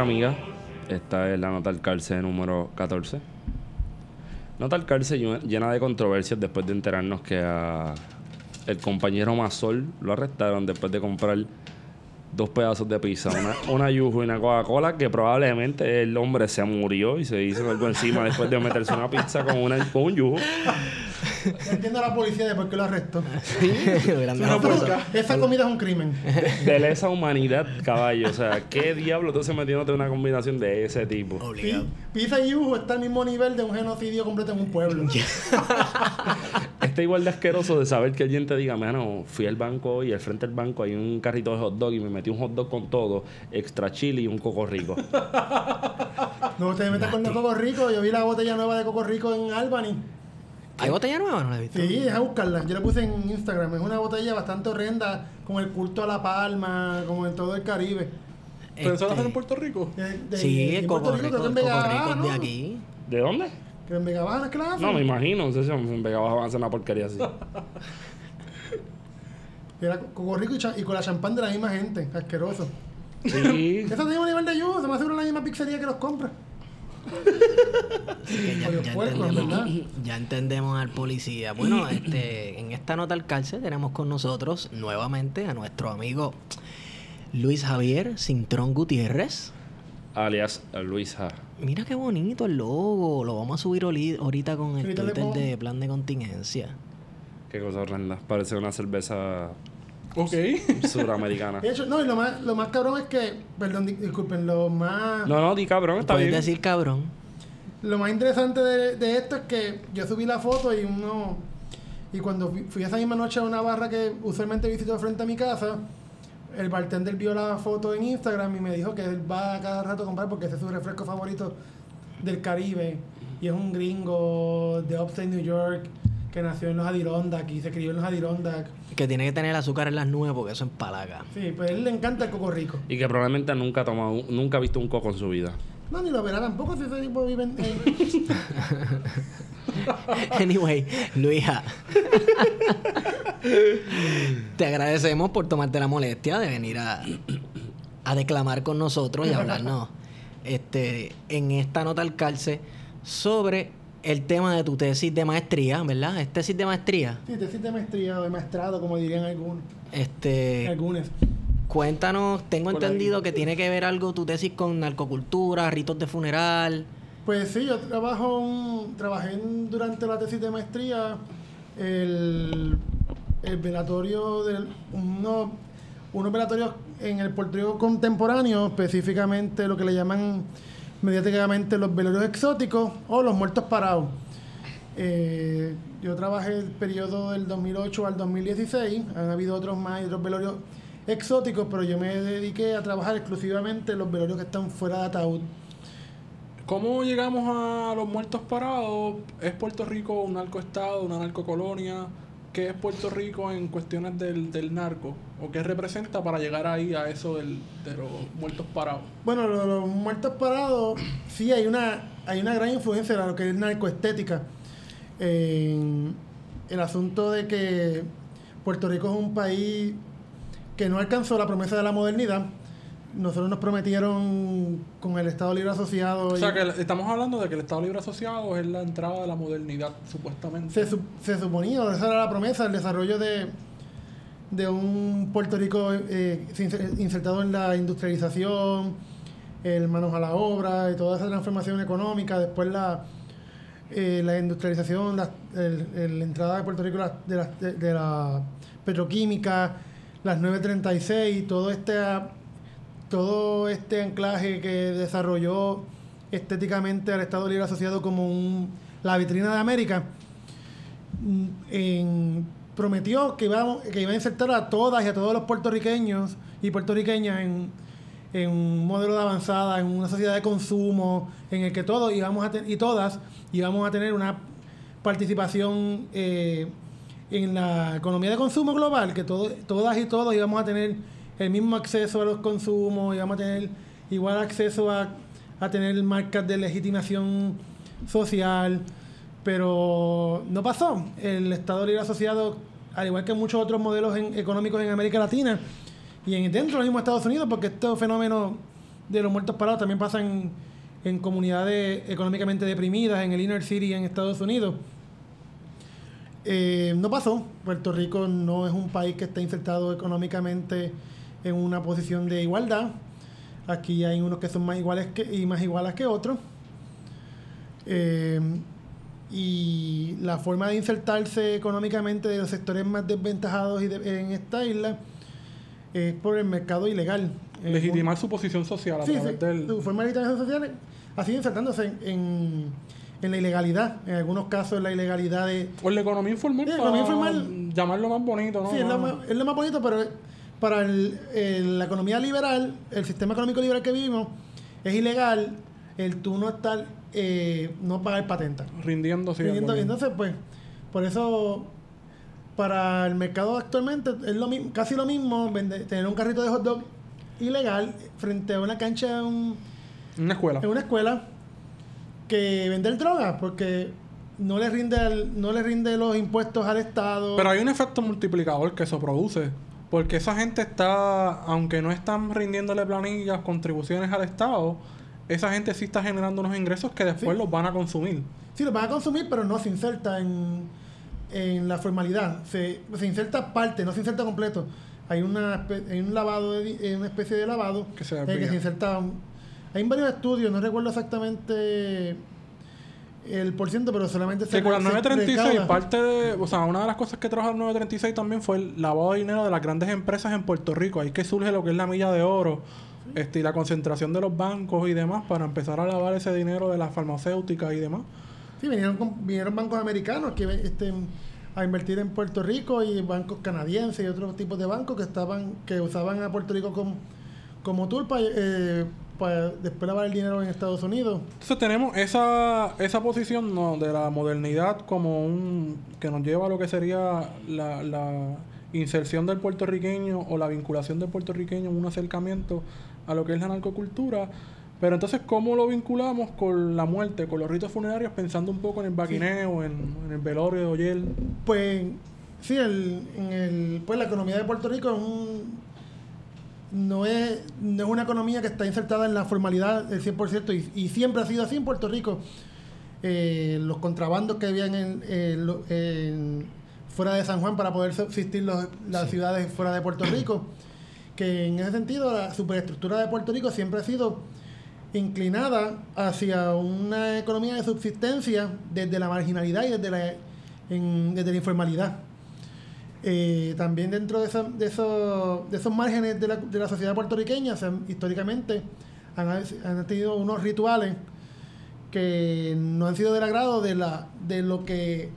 amigas. Esta es la nota al cárcel número 14. Nota al cárcel llena de controversias después de enterarnos que a el compañero Mazol lo arrestaron después de comprar dos pedazos de pizza, una, una yuju y una Coca-Cola, que probablemente el hombre se murió y se hizo algo encima después de meterse una pizza con, una, con un yuju. Entiendo a la policía de por qué lo arrestó. esa comida es un crimen. De, lesa humanidad, caballo. O sea, ¿qué diablo tú se metiéndote una combinación de ese tipo? Pizza y yuju está al mismo nivel de un genocidio completo en un pueblo. está igual de asqueroso de saber que alguien te diga, mano, fui al banco y al frente del banco hay un carrito de hot dog y me metí un hot dog con todo, extra chili y un coco rico. no te metas con el coco rico. Yo vi la botella nueva de coco rico en Albany. ¿Hay botella nueva? No la he visto. Sí, a buscarla. Yo la puse en Instagram. Es una botella bastante horrenda, con el culto a la palma, como en todo el Caribe. ¿Pero eso lo hacen en Puerto Rico? sí, el Coco Rico, Rico, es de aquí. ¿De dónde? Que en Vega Baja es la No, me imagino. No sé si en Vega Baja van a hacer una porquería así. Era Coco Rico y, con la champán de la misma gente. Asqueroso. Sí. Eso tiene un nivel de ayuda. Se me hace una la misma pizzería que los compra ya, entendemos, al policía. Bueno, este, en esta nota al cárcel tenemos con nosotros nuevamente a nuestro amigo Luis Javier Cintrón Gutiérrez. Alias Luis Ja. Mira qué bonito el logo. Lo vamos a subir ahorita con el Twitter de plan de contingencia. Qué cosa horrenda. Parece una cerveza Ok. Suramericana. De hecho, no, y lo más, lo más cabrón es que, perdón, disculpen, lo más... No, no, di cabrón, está bien. decir cabrón. Lo más interesante de, esto es que yo subí la foto y uno... Y cuando fui, esa misma noche a una barra que usualmente visito frente a mi casa, el bartender vio la foto en Instagram y me dijo que él va a cada rato a comprar porque ese es su refresco favorito del Caribe. Y es un gringo de Upstate New York que nació en los Adirondack y se crió en los Adirondack. Que tiene que tener azúcar en las nubes porque eso empalaga. Sí, pues a él le encanta el coco rico. Y que probablemente nunca ha tomado, nunca ha visto un coco en su vida. No, ni lo verá tampoco si ese tipo vive en... anyway, Luisa. te agradecemos por tomarte la molestia de venir a, a declamar con nosotros y hablarnos este, en esta nota al calce sobre el tema de tu tesis de maestría, ¿verdad? ¿Es tesis de maestría? Sí, tesis de maestría o de maestrado, como dirían algunos. Este. Algunos. Cuéntanos, tengo entendido que tiene que ver algo tu tesis con narcocultura, ritos de funeral. Pues sí, yo trabajo trabajé durante la tesis de maestría el, el velatorio de uno, unos velatorios en el portugués contemporáneo, específicamente lo que le llaman mediáticamente los velorios exóticos o los muertos parados. Eh, yo trabajé el periodo del 2008 al 2016, han habido otros más y otros velorios exóticos, pero yo me dediqué a trabajar exclusivamente los velorios que están fuera de ataúd. ¿Cómo llegamos a los muertos parados? ¿Es Puerto Rico un narcoestado, una narcocolonia? ¿Qué es Puerto Rico en cuestiones del, del narco? ¿O qué representa para llegar ahí a eso de los muertos parados? Bueno, los, muertos parados, sí hay una, hay una gran influencia de lo que es narcoestética. El asunto de que Puerto Rico es un país que no alcanzó la promesa de la modernidad nosotros nos prometieron con el Estado Libre Asociado. O sea, que estamos hablando de que el Estado Libre Asociado es la entrada de la modernidad, supuestamente. Se, se suponía, esa era la promesa, el desarrollo de, de un Puerto Rico eh, insertado en la industrialización, el manos a la obra y toda esa transformación económica, después la, eh, la industrialización, la, entrada de Puerto Rico de la, de, de la petroquímica, las 936, todo este todo este anclaje que desarrolló estéticamente al Estado Libre Asociado como un, la vitrina de América, mm, prometió que iba, que iba a insertar a todas y a todos los puertorriqueños y puertorriqueñas en, un modelo de avanzada, en una sociedad de consumo, en el que todos íbamos a y todas íbamos a tener una participación eh, en la economía de consumo global, que todas y todos íbamos a tener el mismo acceso a los consumos y vamos a tener igual acceso a, tener marcas de legitimación social, pero no pasó. El Estado Libre Asociado, al igual que muchos otros modelos económicos en América Latina y en, dentro del mismo Estados Unidos, porque este fenómeno de los muertos parados también pasa en, en comunidades económicamente deprimidas, en el inner city en Estados Unidos. Eh, no pasó. Puerto Rico no es un país que esté insertado económicamente en una posición de igualdad. Aquí hay unos que son más iguales que, y más iguales que otros. Eh, y la forma de insertarse económicamente de los sectores más desventajados y de- en esta isla es por el mercado ilegal. Legitimar su posición social a Sí, través sí, del... su forma de organización social ha sido insertándose en, en, en la ilegalidad. En algunos casos, en la ilegalidad de. O la economía informal, Sí, para economía informal. llamarlo más bonito, ¿no? Sí, es lo, más, es lo más bonito, pero para el- el- la economía liberal, el sistema económico liberal que vivimos, es ilegal el tú no estar, eh, no pagar patenta. Rindiendo, sí. Rindiendo- entonces, pues, por eso, para el mercado actualmente, es lo mismo, casi lo mismo vender- tener un carrito de hot dog ilegal frente a una cancha de un Una escuela. en una escuela que vender droga porque no le rinde al- no le rinde los impuestos al estado Pero hay un efecto multiplicador que eso produce. Porque esa gente está, aunque no están rindiéndole planillas, contribuciones al Estado, esa gente sí está generando unos ingresos que después Sí. los van a consumir. sí lo van a consumir pero no se inserta en, en la formalidad se, se inserta parte no se inserta completo hay una hay un lavado de una especie de lavado Que se eh, que se inserta hay varios estudios no recuerdo exactamente el por ciento pero solamente Que con se 936, recauda. parte de. O sea, una de las cosas que trajo el 936 también fue el lavado de dinero de las grandes empresas en Puerto Rico. Ahí que surge lo que es la milla de oro este, y la concentración de los bancos y demás para empezar a lavar ese dinero de las farmacéuticas y demás. Sí, vinieron, con- vinieron bancos americanos que este, a invertir en Puerto Rico y bancos canadienses y otros tipos de bancos que estaban que usaban a Puerto Rico como, como tool para, eh, para después lavar el dinero en Estados Unidos. Entonces tenemos esa, esa posición ¿no? de la modernidad como un que nos lleva a lo que sería la, la inserción del puertorriqueño o la vinculación del puertorriqueño en un acercamiento a lo que es la narcocultura. Pero entonces, ¿cómo lo vinculamos con la muerte, con los ritos funerarios, pensando un poco en el baquineo, en, en el velorio de Oyel? Pues sí, el, en el, pues la economía de Puerto Rico es un, no, es, no es una economía que está insertada en la formalidad del 100% y, y siempre ha sido así en Puerto Rico. Eh, los contrabandos que habían en, en fuera de San Juan para poder subsistir los- las ciudades fuera de Puerto Rico, que en ese sentido la superestructura de Puerto Rico siempre ha sido inclinada hacia una economía de subsistencia desde la marginalidad y desde la, en- desde la informalidad. Eh, también dentro de, esa- de, esos, de esos márgenes de la, de la sociedad puertorriqueña, históricamente han, han tenido unos rituales que no han sido del agrado de, la, de lo que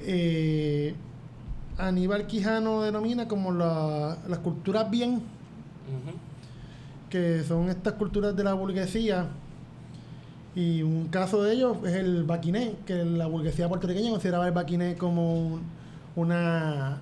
eh, Aníbal Quijano denomina como la- las culturas bien, que son estas culturas de la burguesía. Y un caso de ellos es el baquiné, que la burguesía puertorriqueña consideraba el baquiné como un- una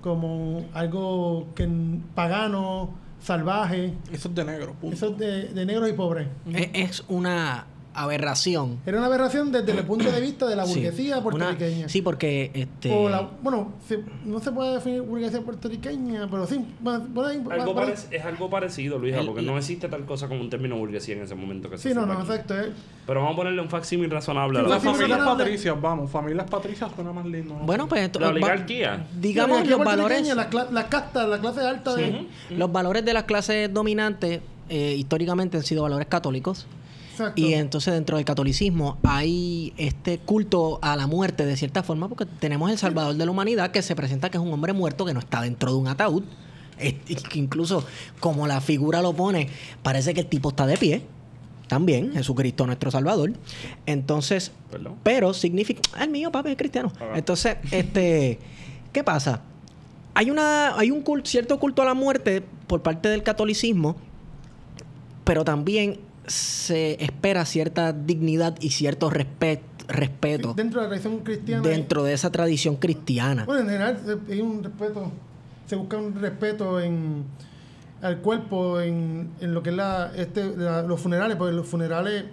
como algo que pagano, salvaje, Eso es de negro, punto. eso es de, de negros y pobres. Es, es una aberración. Era una aberración desde el punto de vista de la Sí. burguesía Una- puertorriqueña. sí, porque este O la- bueno, se- no se puede definir burguesía puertorriqueña, pero sí, bueno, Algo parec- es algo parecido, Luisa, El- porque no existe tal cosa como un término burguesía en ese momento que se Sí, no, no, aquí. exacto. eh. Pero vamos a ponerle un facsímil razonable a la Las familias patricias, vamos, familias patricias suena más lindo. ¿no? bueno, pues esto- La va- oligarquía. digamos Sí, los la valores La, la casta, la clase alta de... los valores de las clases dominantes eh, históricamente han sido valores católicos. Exacto. Y entonces dentro del catolicismo hay este culto a la muerte de cierta forma porque tenemos el Salvador de la humanidad que se presenta que es un hombre muerto que no está dentro de un ataúd. Es- y que incluso como la figura lo pone, parece que el tipo está de pie. También, Jesucristo nuestro Salvador. Entonces, Perdón. pero significa... El mío, papi, es cristiano. Ah. Entonces, este... ¿Qué pasa? Hay, una, hay un cul- cierto culto a la muerte por parte del catolicismo, pero también se espera cierta dignidad y cierto respet- respeto Dentro de la tradición cristiana. dentro de esa tradición cristiana. Bueno, en general hay un respeto, se busca un respeto en al cuerpo, en, en lo que es la, este, la- los funerales, porque los funerales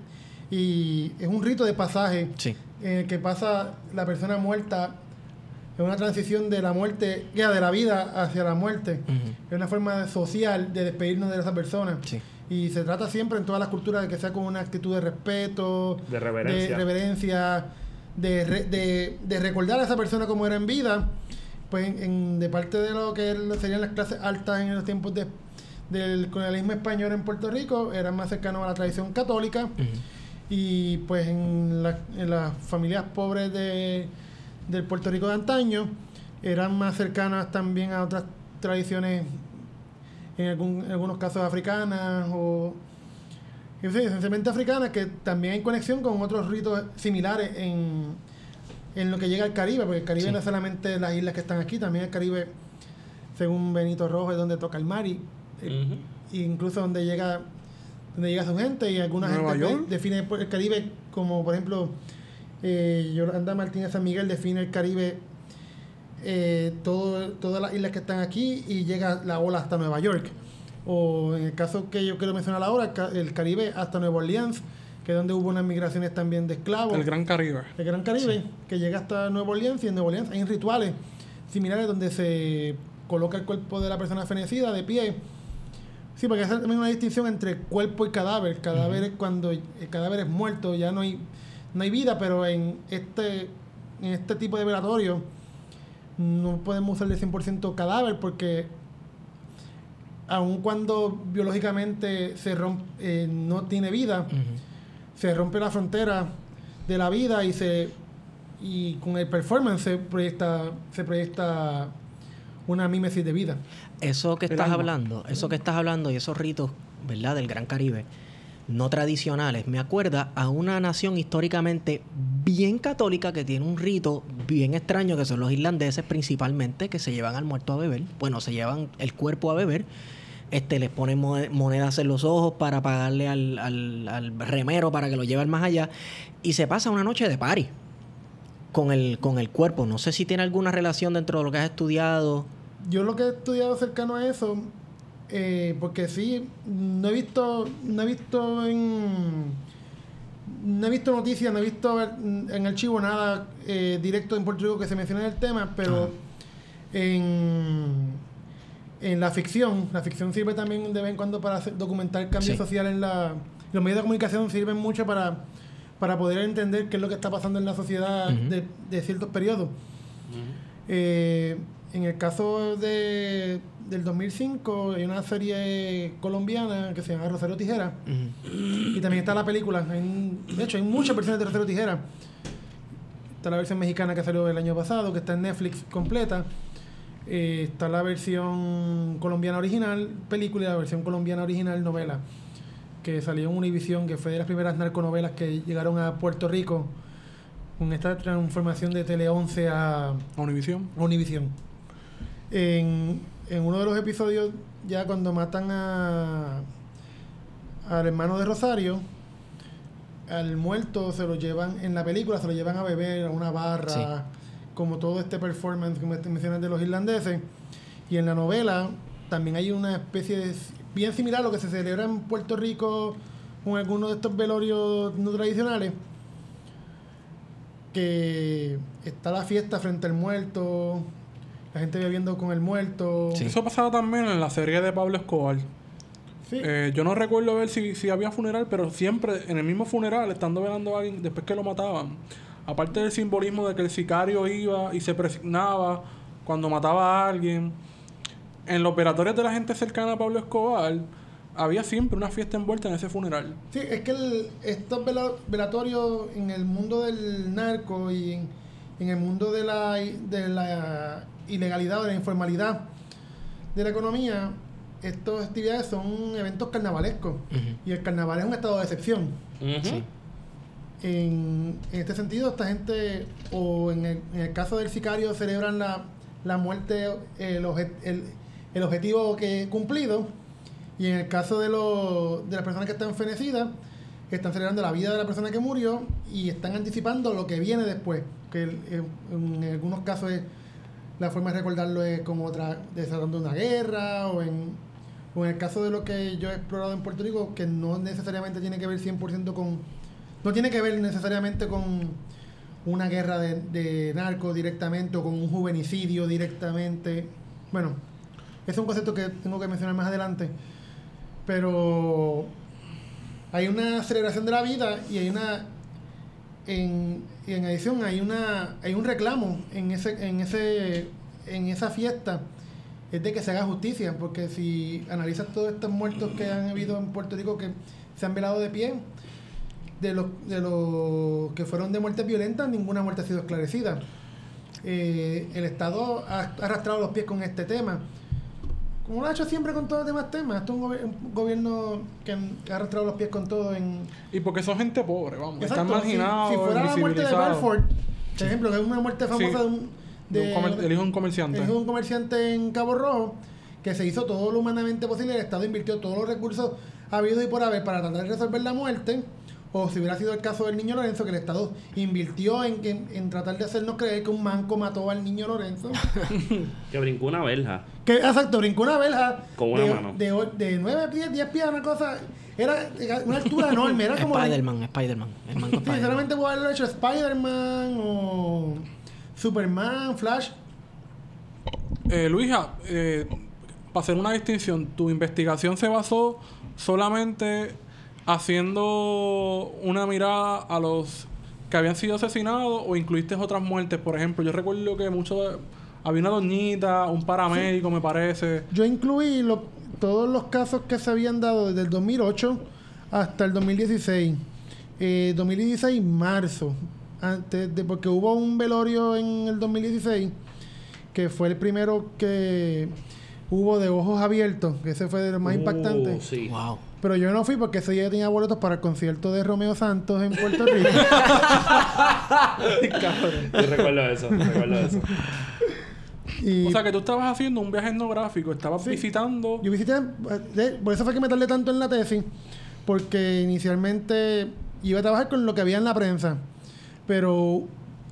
y es un rito de pasaje Sí. en el que pasa la persona muerta en una transición de la muerte, ya de la vida hacia la muerte. Es una forma social de despedirnos de esa persona. Sí. Y se trata siempre en todas las culturas de que sea con una actitud de respeto, De reverencia. de, reverencia, de, re- de- de recordar a esa persona como era en vida. Pues en- de parte de lo que serían las clases altas en los tiempos de- del colonialismo español en Puerto Rico, eran más cercanos a la tradición católica. Y pues en, la- en las familias pobres de, del Puerto Rico de antaño eran más cercanas también a otras tradiciones, en, algún- en algunos casos africanas o esencialmente africanas, que también hay conexión con otros ritos similares en, en lo que llega al Caribe, porque el Caribe Sí. no es solamente las islas que están aquí, también el Caribe, según Benito Rojo, es donde toca el mar y, incluso donde llega donde llega su gente y alguna gente York. de- define el Caribe como por ejemplo eh, Yolanda Martínez San Miguel define el Caribe eh, todo, todas las islas que están aquí y llega la ola hasta Nueva York o en el caso que yo quiero mencionar ahora el, ca- el Caribe hasta Nueva Orleans que es donde hubo unas migraciones también de esclavos El Gran Caribe. el Gran Caribe, que llega hasta Nueva Orleans, y en Nueva Orleans hay rituales similares donde se coloca el cuerpo de la persona fenecida de pie. Sí, porque hay también una distinción entre cuerpo y cadáver. Cadáver es cuando el cadáver es muerto, ya no hay, no hay vida, pero en este, en este tipo de velatorio no podemos usar el 100% cadáver porque aun cuando biológicamente se rompe, eh, no tiene vida, se rompe la frontera de la vida y se y con el performance se proyecta se proyecta una mímesis de vida. Eso que El estás alma. hablando, eso que estás hablando y esos ritos, ¿verdad? Del Gran Caribe, no tradicionales, me acuerda a una nación históricamente bien católica que tiene un rito bien extraño, que son los irlandeses principalmente, que se llevan al muerto a beber. Bueno, se llevan el cuerpo a beber. Este, les ponen mo- monedas en los ojos para pagarle al, al- al remero para que lo lleve al más allá. Y se pasa una noche de party con el, con el cuerpo. No sé si tiene alguna relación dentro de lo que has estudiado. Yo lo que he estudiado cercano a eso, eh, porque sí, no he visto, no he visto en no he visto noticias, no he visto en archivo nada eh, directo en Puerto Rico que se mencione el tema, pero Ajá. en, en la ficción, la ficción sirve también de vez en cuando para hacer- documentar cambios Sí. sociales en la... Los medios de comunicación sirven mucho para, para poder entender qué es lo que está pasando en la sociedad de ciertos periodos. Eh, en el caso de, del 2005 hay una serie colombiana que se llama Rosario Tijera y también está la película. Hay- de hecho, hay muchas versiones de Rosario Tijera. Está la versión mexicana que salió el año pasado, que está en Netflix completa. Eh, está la versión colombiana original, película, y la versión colombiana original, novela, que salió en Univision, que fue de las primeras narconovelas que llegaron a Puerto Rico con esta transformación de Tele 11 a, A Univision. a Univision. En, en uno de los episodios, ya cuando matan a al hermano de Rosario, al muerto se lo llevan, en la película se lo llevan a beber a una barra, Sí. como todo este performance que me mencionas de los irlandeses. Y en la novela también hay una especie de, bien similar a lo que se celebra en Puerto Rico con algunos de estos velorios no tradicionales, que está la fiesta frente al muerto, la gente bebiendo con el muerto. Sí. Eso pasaba también en la serie de Pablo Escobar. Sí. Eh, yo no recuerdo ver si, si había funeral, pero siempre en el mismo funeral, estando velando a alguien después que lo mataban, aparte del simbolismo de que el sicario iba y se presignaba cuando mataba a alguien, en los operatorios de la gente cercana a Pablo Escobar, había siempre una fiesta envuelta en ese funeral. Sí, es que el- estos vela- velatorios en el mundo del narco y en, en el mundo de la, de la ilegalidad o de la informalidad de la economía, estas actividades son eventos carnavalescos. Y el carnaval es un estado de excepción. Sí. En, en este sentido, esta gente, o en el, en el caso del sicario, celebran la, la muerte, el, obje- el, el objetivo que cumplido. Y en el caso de, lo- de las personas que están fenecidas, están celebrando la vida de la persona que murió y están anticipando lo que viene después. Que en algunos casos es, la forma de recordarlo es como otra, desatando una guerra, o en, o en el caso de lo que yo he explorado en Puerto Rico, que no necesariamente tiene que ver 100% con no tiene que ver necesariamente con una guerra de, de narco directamente o con un juvenicidio directamente. Bueno, es un concepto que tengo que mencionar más adelante. Pero hay una aceleración de la vida y hay una en, y en adición hay una hay un reclamo en ese en ese en esa fiesta es de que se haga justicia porque si analizas todos estos muertos que han habido en Puerto Rico que se han velado de pie de los de los que fueron de muertes violentas ninguna muerte ha sido esclarecida. Eh, el Estado ha arrastrado los pies con este tema como lo ha hecho siempre con todos los demás temas esto es un, gobi- un gobierno que ha arrastrado los pies con todo en Y porque son gente pobre, vamos. Exacto, están marginados, Si, fuera la muerte de. Balfour, por ejemplo, que es una muerte famosa Sí, de un. de un el hijo de un comerciante. el hijo de un comerciante en Cabo Rojo, que se hizo todo lo humanamente posible, el Estado invirtió todos los recursos habidos y por haber para tratar de resolver la muerte. O si hubiera sido el caso del niño Lorenzo, que el Estado invirtió en, en, en tratar de hacernos creer que un manco mató al niño Lorenzo. Que brincó una verja. que, exacto, brincó una verja Con una de, mano. De, de 9 pies, 10 pies, una cosa. Era una altura enorme, era como. Spider-Man, Spider-Man. Sí, Spider-Man. solamente puedo haberlo hecho Spider-Man o Superman, Flash. Eh, Luisa, eh, para hacer una distinción, ¿tu investigación se basó solamente haciendo una mirada a los que habían sido asesinados o incluiste otras muertes? Por ejemplo, yo recuerdo que mucho había una doñita, un paramédico, me parece. Yo incluí lo- todos los casos que se habían dado desde el 2008 hasta el 2016. Eh, 2016, marzo. Antes de, porque hubo un velorio en el 2016 que fue el primero que hubo de ojos abiertos, que ese fue de los más Uh, impactantes. Sí. Wow. Pero yo no fui porque ese día tenía boletos para el concierto de Romeo Santos en Puerto Rico. Yo recuerdo eso, recuerdo eso. y O sea, que tú estabas haciendo un viaje etnográfico, estabas Sí. visitando... Yo visité, eh, de- por eso fue que me tardé tanto en la tesis, porque inicialmente iba a trabajar con lo que había en la prensa, pero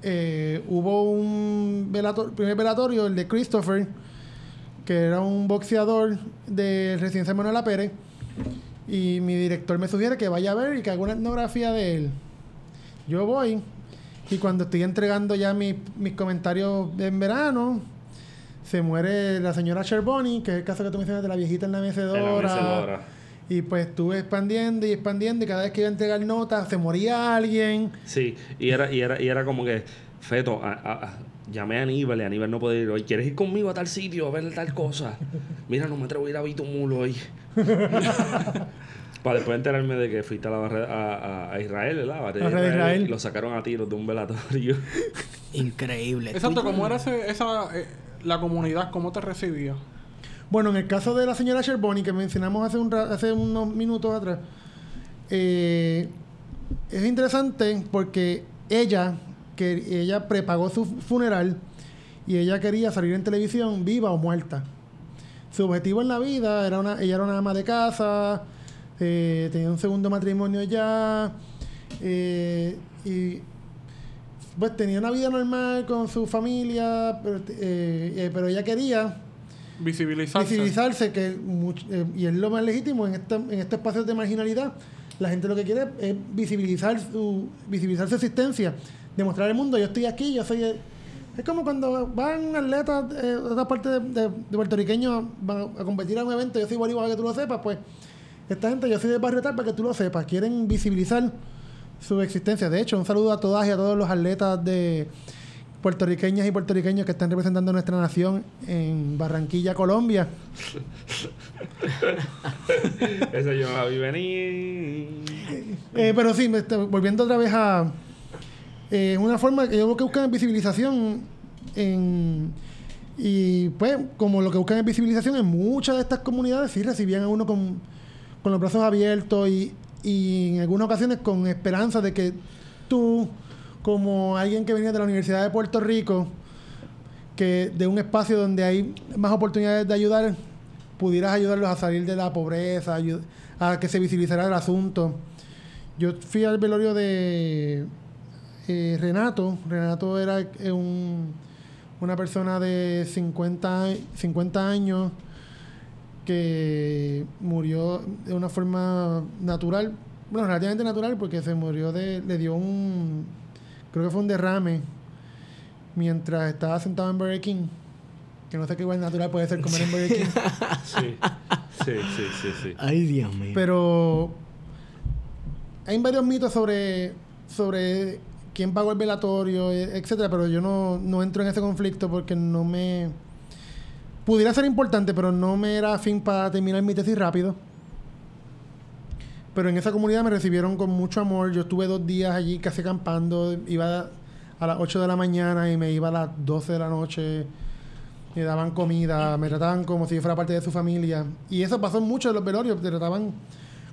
eh, hubo un velator- primer velatorio, el de Christopher, que era un boxeador de Residencia Manuela Pérez, y mi director me sugiere que vaya a ver y que haga una etnografía de él. Yo voy, y cuando estoy entregando ya mis, mis comentarios en verano, se muere la señora Sherboni, que es el caso que tú mencionas de la viejita en la mecedora. En la mecedora. Y pues estuve expandiendo y expandiendo y cada vez que iba a entregar notas se moría alguien. Sí, y era, y era, y era como que, Feto, a- a- a- llamé a Aníbal y Aníbal no puede ir hoy. ¿Quieres ir conmigo a tal sitio a ver tal cosa? Mira, no me atrevo a ir a Bitumulo hoy. Para después enterarme de que fuiste a, la barrera- a, a- a Israel, ¿verdad? A A Barrera Israel. Y lo sacaron a tiros de un velatorio. Increíble. Exacto, ¿cómo era ese, esa, eh, la comunidad? ¿Cómo te recibía? Bueno, en el caso de la señora Sherboni, que mencionamos hace, un ra- hace unos minutos atrás, eh, es interesante porque ella, que ella prepagó su funeral y ella quería salir en televisión viva o muerta. Su objetivo en la vida era una, ella era una ama de casa, eh, tenía un segundo matrimonio ya, eh, y pues tenía una vida normal con su familia, pero, eh, pero ella quería Visibilizarse. visibilizarse, que much- y es lo más legítimo en, esta, en este espacio de marginalidad. La gente lo que quiere es visibilizar su, visibilizar su existencia, demostrar al mundo, yo estoy aquí, yo soy... el-". Es como cuando van atletas eh, de otra parte de, de- de puertorriqueños van a competir a un evento, yo soy boricua para que tú lo sepas, pues esta gente, yo soy de barrio tal para que tú lo sepas, quieren visibilizar su existencia. De hecho, un saludo a todas y a todos los atletas de puertorriqueñas y puertorriqueños que están representando a nuestra nación en Barranquilla, Colombia. Eso yo la vi venir. Eh, pero sí, me está- volviendo otra vez a eh, una forma que yo creo que buscan visibilización en, y pues como lo que buscan es visibilización en muchas de estas comunidades sí recibían a uno con, con los brazos abiertos y, y en algunas ocasiones con esperanza de que tú como alguien que venía de la Universidad de Puerto Rico que de un espacio donde hay más oportunidades de ayudar pudieras ayudarlos a salir de la pobreza a que se visibilizara el asunto. Yo fui al velorio de eh, Renato. Renato era eh, un- una persona de 50, a- 50 años que murió de una forma natural, bueno, relativamente natural porque se murió de, le dio un, creo que fue un derrame mientras estaba sentado en Burger King. Que no sé qué igual natural puede ser comer en Burger King. Sí. Sí, sí, sí, sí. Ay, Dios mío. Pero hay varios mitos sobre, sobre quién pagó el velatorio, e- etcétera, pero yo no, no entro en ese conflicto porque no me... Pudiera ser importante, pero no me era afín para terminar mi tesis rápido. Pero en esa comunidad me recibieron con mucho amor. Yo estuve dos días allí casi acampando. Iba a las 8 de la mañana y me iba a las 12 de la noche. Me daban comida, me trataban como si yo fuera parte de su familia. Y eso pasó en muchos de los velorios. Te trataban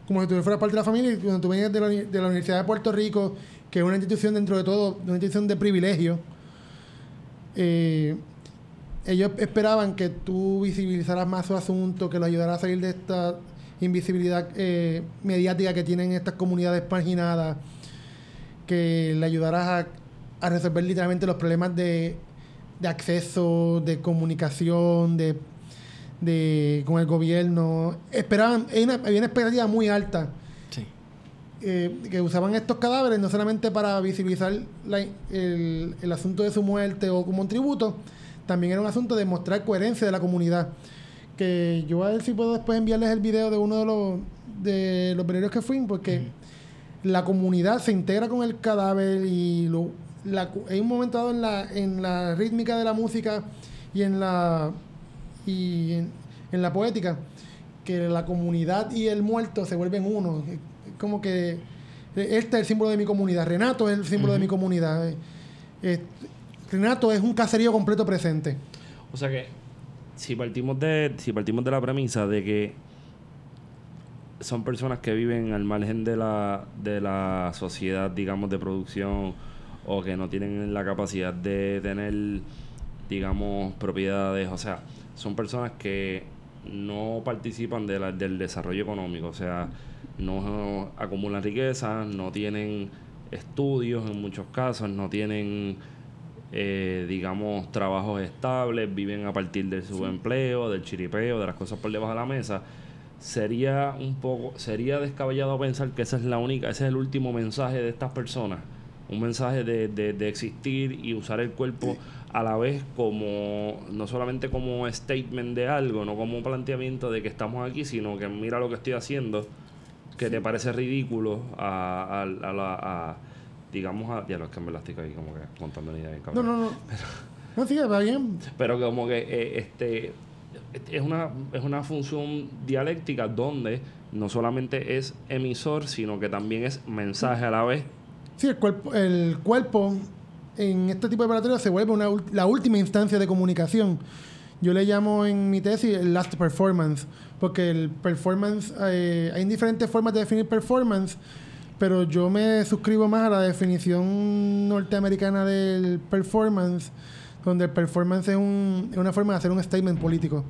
como si tú fueras parte de la familia. Y cuando tú venías de la, de la Universidad de Puerto Rico, que es una institución dentro de todo, una institución de privilegio, eh, ellos esperaban que tú visibilizaras más su asunto, que lo ayudaras a salir de esta invisibilidad eh, mediática que tienen estas comunidades marginadas, que le ayudaras a, resolver literalmente los problemas de, acceso, de comunicación, de, con el gobierno. Esperaban, hay una, había una expectativa muy alta. Eh, que usaban estos cadáveres no solamente para visibilizar la- el, el asunto de su muerte o como un tributo, también era un asunto de mostrar coherencia de la comunidad. Que yo a ver si puedo después enviarles el video de uno de los de los velorios que fui, porque la comunidad se integra con el cadáver y lo, la, hay un momento dado en la, en la rítmica de la música y en la y en, en la poética que la comunidad y el muerto se vuelven uno. Como que este es el símbolo de mi comunidad. Renato es el símbolo de mi comunidad. Eh, eh, Renato es un caserío completo presente. O sea que si partimos de si partimos de la premisa de que son personas que viven al margen de la de la sociedad, digamos, de producción o que no tienen la capacidad de tener digamos propiedades, o sea, son personas que no participan de la- del desarrollo económico, o sea, no acumulan riqueza, no tienen estudios en muchos casos, no tienen eh, digamos, trabajos estables, viven a partir del subempleo, del chiripeo, de las cosas por debajo de la mesa, sería un poco, sería descabellado pensar que esa es la única, ese es el último mensaje de estas personas, un mensaje de, de, de existir y usar el cuerpo a la vez como, no solamente como statement de algo, no como un planteamiento de que estamos aquí, sino que mira lo que estoy haciendo, que te parece ridículo a, a, a la... a- digamos, a, ya los que me la estoy ahí como que contando ni idea No, cabrón. no, no. No, sí, va bien. Pero como que eh, este es una, es una función dialéctica donde no solamente es emisor, sino que también es mensaje a la vez. Sí, el cuerpo, el cuerpo en este tipo de operatorios se vuelve una, la última instancia de comunicación. Yo le llamo en mi tesis el last performance, porque el performance, eh, hay diferentes formas de definir performance, pero yo me suscribo más a la definición norteamericana del performance, donde el performance es, un- es una forma de hacer un statement político,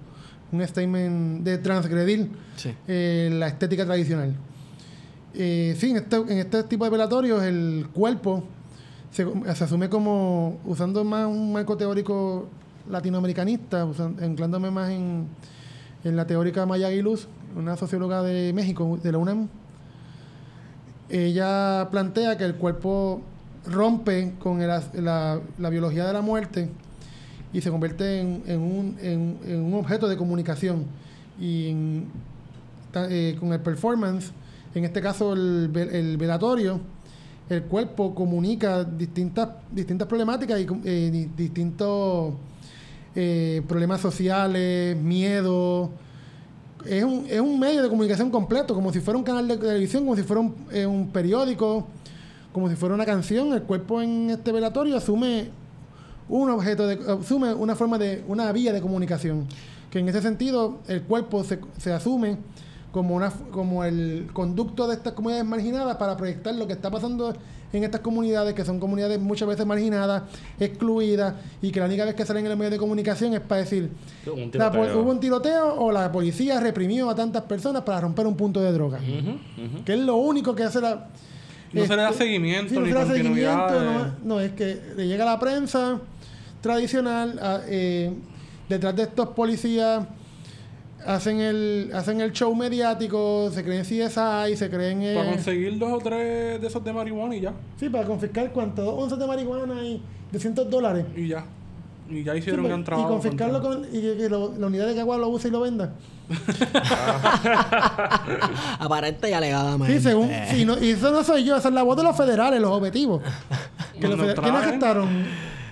un statement de transgredir Sí. eh, la estética tradicional. Eh, sí, en este, en este tipo de velatorios el cuerpo se, se asume como, usando más un marco teórico latinoamericanista, anclándome más en, en la teórica Maya Aguiluz, una socióloga de México, de la UNAM. Ella plantea que el cuerpo rompe con el la, la biología de la muerte y se convierte en, en un, en- un objeto de comunicación. Y eh, con el performance, en este caso el, el velatorio, el cuerpo comunica distintas, distintas problemáticas y eh, di- distintos eh, problemas sociales, miedo. Es un, es un medio de comunicación completo, como si fuera un canal de televisión, como si fuera un, eh, un periódico, como si fuera una canción. El cuerpo en este velatorio asume un objeto, de, asume una forma de, una vía de comunicación. Que en ese sentido, el cuerpo se, se asume como, una, como el conducto de estas comunidades marginadas para proyectar lo que está pasando en estas comunidades, que son comunidades muchas veces marginadas, excluidas, y que la única vez que salen en los medios de comunicación es para decir, Un la hubo un tiroteo o la policía reprimió a tantas personas para romper un punto de droga. Que es lo único que hace la... No se le da este, seguimiento no ni se le da seguimiento, no, no, es que le llega a la prensa tradicional, a- eh, detrás de estos policías hacen el hacen el show mediático, se creen CSI, se creen... eh, Para conseguir dos o tres de esos de marihuana y ya. sí, para confiscar cuánto, dos onzas de marihuana y 200 dólares. Y ya. Y ya Sí, hicieron pues, gran y trabajo. confiscarlo contra- con, y que, que lo- la unidad de Cagua lo use y lo venda. Aparente y alegadamente. Sí, según. sí, no- y eso no soy yo, esa es la voz de los federales, los objetivos. Que los Nos feder- ¿Quién arrestaron?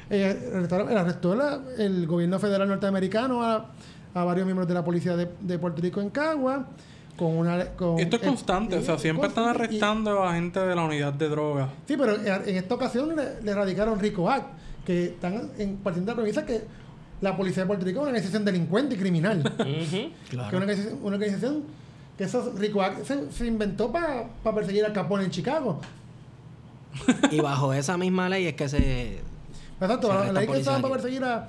Eh, arrestaron- arrestó la- el gobierno federal norteamericano a, a varios miembros de la policía de, de Puerto Rico en Cagua. Con una, con Esto es eh, constante, o sea, siempre están constante. Y- arrestando a gente de la unidad de drogas. Sí, pero en esta ocasión le, le radicaron Rico Act, que están en, partiendo de la premisa que la policía de Puerto Rico es una organización delincuente y criminal. Ujú. Que es Claro. una organización, una organización que eso, Rico Act se, se inventó para perseguir al Capone en Chicago. Y bajo esa misma ley es que se. Exacto, Se la ley que policía estaban para perseguir a,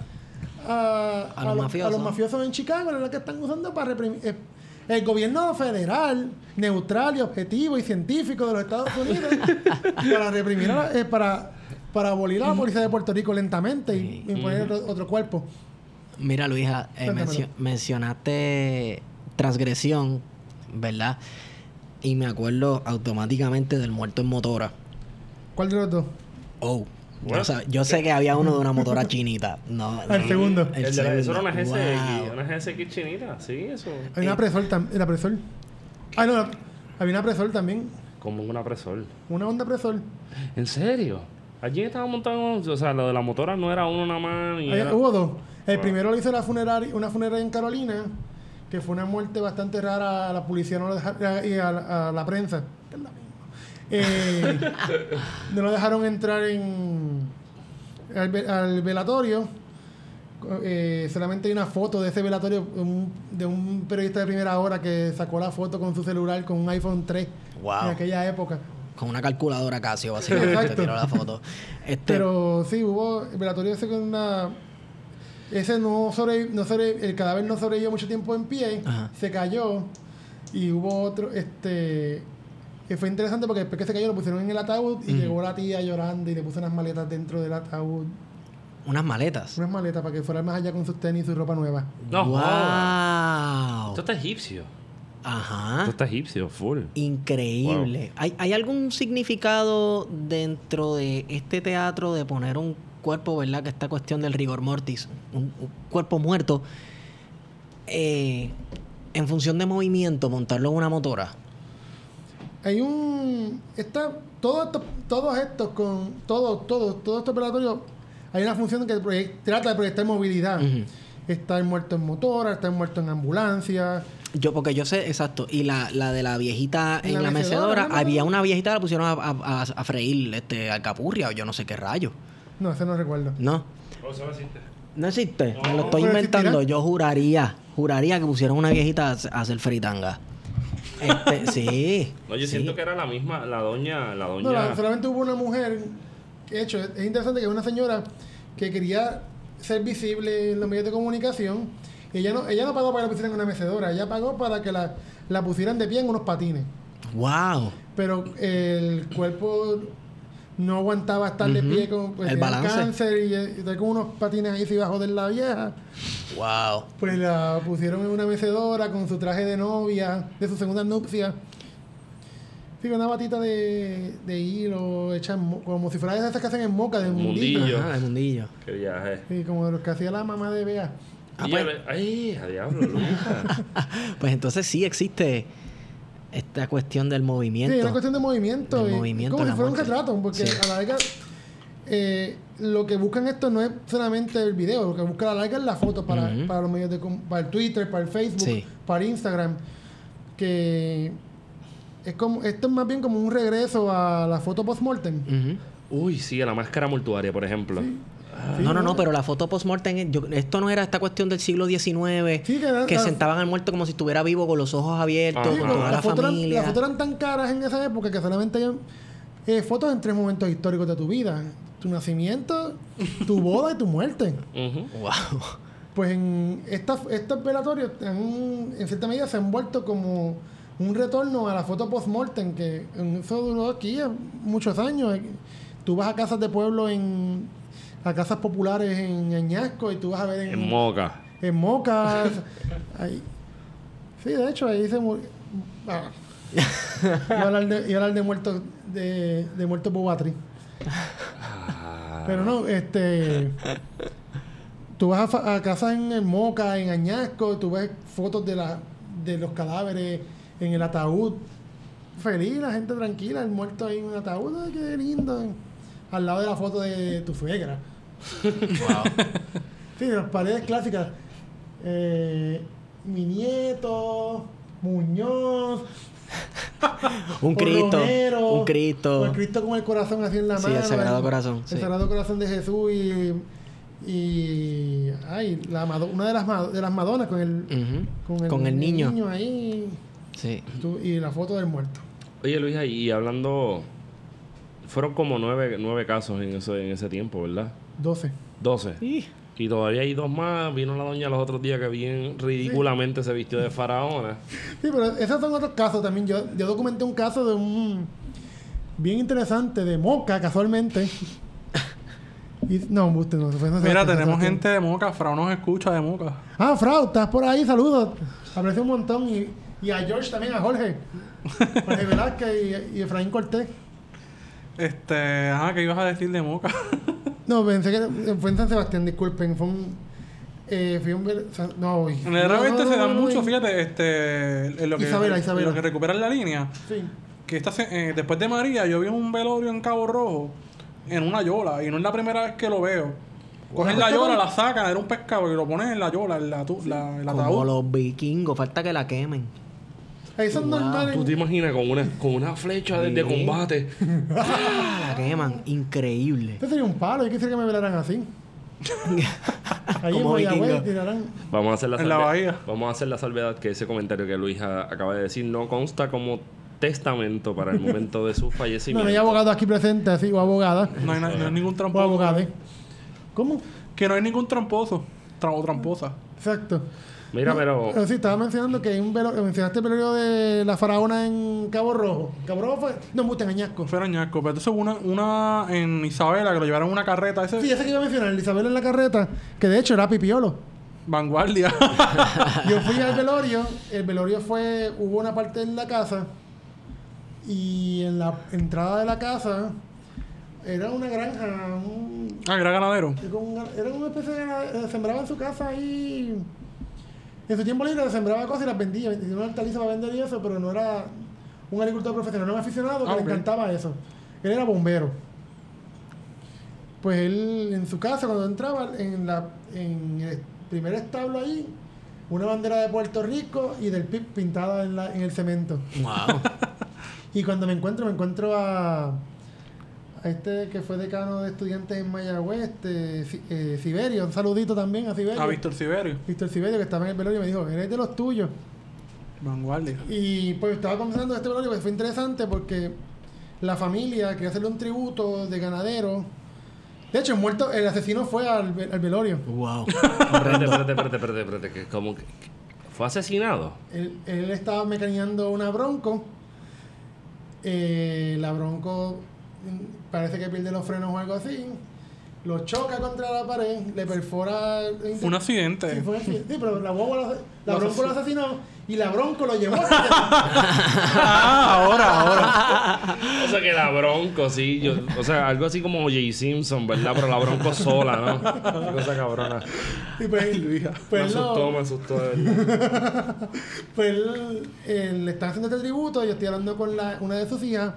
a, A los mafiosos. a los mafiosos en Chicago, es la que están usando para reprimir. eh, el gobierno federal, neutral y objetivo y científico de los Estados Unidos, para reprimir, a la- eh, para, para abolir a la policía de Puerto Rico lentamente y Sí. imponer otro, otro cuerpo. Mira, Luisa, eh, Cuéntamelo. mencio- mencionaste transgresión, ¿verdad? Y me acuerdo automáticamente del muerto en motora. ¿Cuál de los dos? Oh. Yo, What? sab- yo sé que había uno de una motora chinita. No, El segundo. el El de la- eso era una GSX, Wow. una GSX chinita, sí, eso. Hay una presol también. ¿La presol? Ah, no, había una presol también. Como una presol. Una onda presol. ¿En serio? Allí estaba montado, o sea, lo de la motora no era uno nada más. Ni Había- era- hubo dos. El Wow. primero lo hizo la funeraria, una funeraria en Carolina, que fue una muerte bastante rara. A la policía no lo deja- y a, la- a la prensa, que es la misma. Eh, no lo dejaron entrar en al, ve- al velatorio. Eh, solamente hay una foto de ese velatorio un- de un periodista de primera hora que sacó la foto con su celular con un iPhone 3 Wow. en aquella época. Con una calculadora Casio, básicamente, Exacto. tiró la foto. Este, Pero sí, hubo el velatorio ese con una... Ese no sobre, no sobre, el cadáver no sobrevivió mucho tiempo en pie, Ajá. se cayó y hubo otro, este, que fue interesante porque después que se cayó lo pusieron en el ataúd y llegó la tía llorando y le puso unas maletas dentro del ataúd, unas maletas. unas maletas para que fuera más allá con sus tenis y su ropa nueva. No, wow. Esto está egipcio. Ajá. Esto está egipcio, full. Increíble. ¿Hay, ¿Hay algún significado dentro de este teatro de poner un cuerpo, verdad? Que esta cuestión del rigor mortis, un, un cuerpo muerto, eh, en función de movimiento, montarlo en una motora. Hay un. Está, todo esto- todos estos con. Todos, todos, todos estos operatorios. Hay una función que trata de proyectar movilidad. Ujú. Está el muerto en motora, está el muerto en ambulancia. Yo, porque yo sé, exacto. Y la, la de la viejita en La la, mecedora, había una viejita que la pusieron a, a, a- a freír este, alcapurria o yo no sé qué rayo. No, ese no recuerdo. No. Eso no existe. No existe. Me lo estoy ¿Pero inventando. existirá? Yo juraría, juraría que pusieron una viejita a a hacer fritanga. Este, sí. No, yo sí. siento que era la misma, la doña, la doña. No, la- solamente hubo una mujer. que, De hecho, es es interesante que una señora que quería ser visible en los medios de comunicación. Ella no, ella no pagó para que la pusieran en una mecedora, ella pagó para que la, la pusieran de pie en unos patines. Wow. Pero el cuerpo no aguantaba estar de pie con pues, El balance. cáncer y, y estar con unos patines ahí se iba a joder la vieja. Wow. Pues la pusieron en una mecedora con su traje de novia, de su segunda nupcia. Sí, con una batita de, de hilo hecha en como si fuera de esas que hacen en moca, de mundillo. Mundillo. Ajá, el mundillo. Qué viaje. Sí, como los que hacía la mamá de Bea. Ah, Y pues. Ay, a diablo. Pues entonces sí existe esta cuestión del movimiento. Sí, es una cuestión de movimiento. Del y- movimiento como si fuera un retrato, porque Sí. a la larga eh, lo que buscan esto no es solamente el video, lo que busca a la larga es la foto para, para los medios de com- para el Twitter, para el Facebook, Sí. para Instagram. Que es como, esto es más bien como un regreso a la foto post-mortem. Uy, sí, a la máscara mortuaria, por ejemplo. Sí, no, no, no, pero la foto post-mortem, esto no era esta cuestión del siglo XIX, Sí, que era- que sentaban al muerto como si estuviera vivo con los ojos abiertos. Sí, con toda las la fotos eran- familia. las fotos eran tan caras en esa época que solamente hay eh, fotos en tres momentos históricos de tu vida. Tu nacimiento, tu boda y tu muerte. Wow. Pues en esta- estos velatorios en cierta medida se han vuelto como un retorno a la foto post-mortem, que en eso duró aquí muchos años. Tú vas a casas de pueblo en a casas populares en Añasco y tú vas a ver en, En Moca. en Mocas. ahí. Sí, de hecho, ahí se murió. Ah. Iba a hablar de, iba a hablar de muertos de, de muertos Bobatri. Pero no, este. tú vas a, a casas en, en Moca, en Añasco, tú ves fotos de, la, de los cadáveres en el ataúd. Feliz, la gente tranquila, el muerto ahí en un ataúd, ay, qué lindo. Al lado de la foto de tu suegra. Sí, las paredes clásicas. Eh, mi nieto, Muñoz, Un Cristo. Romero, Un Cristo. el Cristo con el corazón así en la Sí, mano. el Sagrado el- Corazón, El sí. Sagrado Corazón de Jesús y. y ay, la, una de las, de las Madonas con el. Con el niño. ahí. Sí. tú- y la foto del muerto. Oye, Luis, y hablando... Fueron como nueve, nueve casos en ese, en ese tiempo, ¿verdad? 12. Doce. Y todavía hay dos más. Vino la doña los otros días que bien ridículamente se vistió de faraona. Sí, pero esos son otros casos también. Yo, yo documenté un caso de un. bien interesante de Moca, casualmente. Y, no, usted no, fue- no se- Mira, tenemos gente de Moca. Frau nos escucha de Moca. Ah, Frau, estás por ahí, saludos. Aprecio un montón. Y, y a George también, a Jorge. Jorge Velázquez y, y Efraín Cortés. Este, ajá, ¿qué ibas a decir de Moca? No, pensé que fue en San Sebastián, disculpen. Fue un. Eh, fui a un. ver- San- no, uy. En el No, no, se no, dan no, mucho, no, fíjate, este, en lo que, Isabela, Isabela. en lo que recuperan la línea. Sí. Que esta, se- eh, después de María, yo vi un velorio en Cabo Rojo, en una yola, y no es la primera vez que lo veo. Cogen la yola, la sacan, era un pescado, y lo ponen en la yola, en la, tu- la, el Como ataúd. los vikingos. Falta que la quemen. Eso es Wow. ¿Tú te imaginas con una, con una flecha de, combate? Ah, la queman. Increíble. Este sería un palo. Yo quisiera que me velaran así. Ahí Como en Mayagüez vikingo. tirarán. Vamos a hacer la En la bahía. Vamos a hacer la salvedad que ese comentario que Luis a- acaba de decir no consta como testamento para el momento de su fallecimiento. no hay abogado aquí presente, así, o abogada. No hay, na- no hay ningún O tramposo. abogade. ¿Cómo? Que no hay ningún tramposo. Tra- o tramposa. Exacto. Mira, No, pero pero sí, estaba mencionando que hay un velo, mencionaste el velorio de la faraona en Cabo Rojo. Cabo Rojo fue. No, me en Añasco. Fue arañasco. Pero entonces hubo una, una en Isabela que lo llevaron en una carreta. Ese Sí, ese que iba a mencionar, Isabel en la carreta, que de hecho era pipiolo. vanguardia. Yo fui al velorio, el velorio fue, hubo una parte en la casa y en la entrada de la casa era una granja, un- ah, era ganadero. era una especie de sembraba en su casa ahí, en su tiempo libre sembraba cosas y las vendía, tenía una hortaliza para vender y eso, pero no era un agricultor profesional, era un aficionado que Ah, le encantaba eso. Él era bombero. Pues él en su casa cuando entraba en la en el primer establo ahí una bandera de Puerto Rico y del PIB pintada en, la- en el cemento. Wow. Y cuando me encuentro, me encuentro a, a este que fue decano de estudiantes en Mayagüez, este, eh, Siberio, un saludito también a Siberio. A Víctor Siberio. Víctor Siberio, que estaba en el velorio, me dijo, eres de los tuyos. Vanguardia. Y pues estaba conversando de este velorio, pues fue interesante porque la familia quería hacerle un tributo de ganadero. De hecho, el muerto, el asesino fue al, al velorio. wow. espérate, espérate, espérate, espérate, espérate, que como que que- fue asesinado. Él, él estaba mecaneando una bronco. Eh, la bronco parece que pierde los frenos o algo así. Lo choca contra la pared, le perfora. Fue un accidente. Sí, fue un accidente. Sí, pero la, lo- la Lo bronco lo asesinó. y la bronco lo llevó. ah, ahora, ahora. O sea que la Bronco, sí. Yo, o sea, algo así como Jay Simpson, ¿verdad? Pero la Bronco sola, ¿no? Qué cosa cabrona. y pues, Me pues, lo- asustó, me asustó. de verdad. pues él, él le está haciendo este tributo. Yo estoy hablando con la, una de sus hijas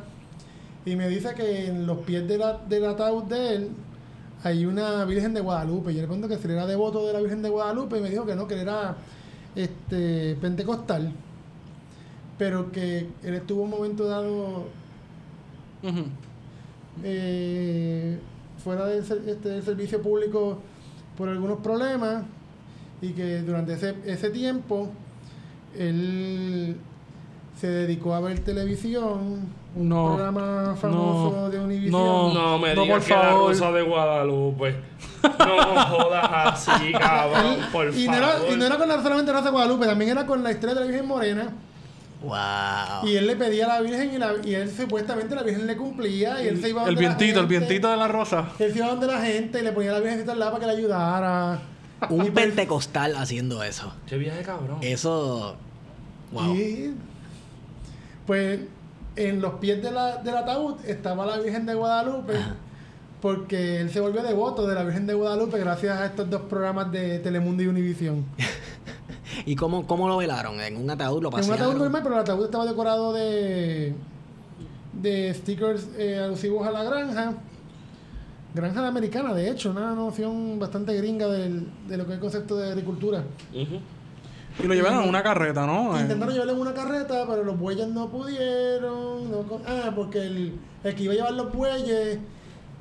y me dice que en los pies de la- del ataúd de él hay una Virgen de Guadalupe. Yo le pregunto que si era devoto de la Virgen de Guadalupe y me dijo que no, que era este, pentecostal. Pero que él estuvo un momento dado eh, fuera del, este, del servicio público por algunos problemas y que durante ese, ese tiempo él se dedicó a ver televisión, No, programa famoso no, de Univision. no. No me No, digas por que la favor. Rosa de Guadalupe. No jodas así, cabrón, por y, no favor. era, y no era con la, solamente Rosa de Guadalupe, también era con la historia de la Virgen Morena. Wow. Y él le pedía a la Virgen y, la, y él supuestamente la Virgen le cumplía y él se iba El donde la vientito, el vientito de la rosa. Él se iba donde la gente y le ponía a la Virgencita al lado para que le ayudara. Un pentecostal haciendo eso. Qué viaje cabrón. Eso. Wow. Y pues en los pies de la, del ataúd estaba la Virgen de Guadalupe. porque él se volvió devoto de la Virgen de Guadalupe gracias a estos dos programas de Telemundo y Univisión. ¿Y cómo, cómo lo velaron? ¿En un ataúd lo En un pasearon? ataúd normal, pero el ataúd estaba decorado de, de stickers eh, alusivos a la granja. Granja de americana, de hecho, una noción bastante gringa del- de lo que es el concepto de agricultura. Ujú. Y lo llevaron en una carreta, ¿no? Eh, Intentaron llevarlo en una carreta, pero los bueyes no pudieron. no ah, porque el, el que iba a llevar los bueyes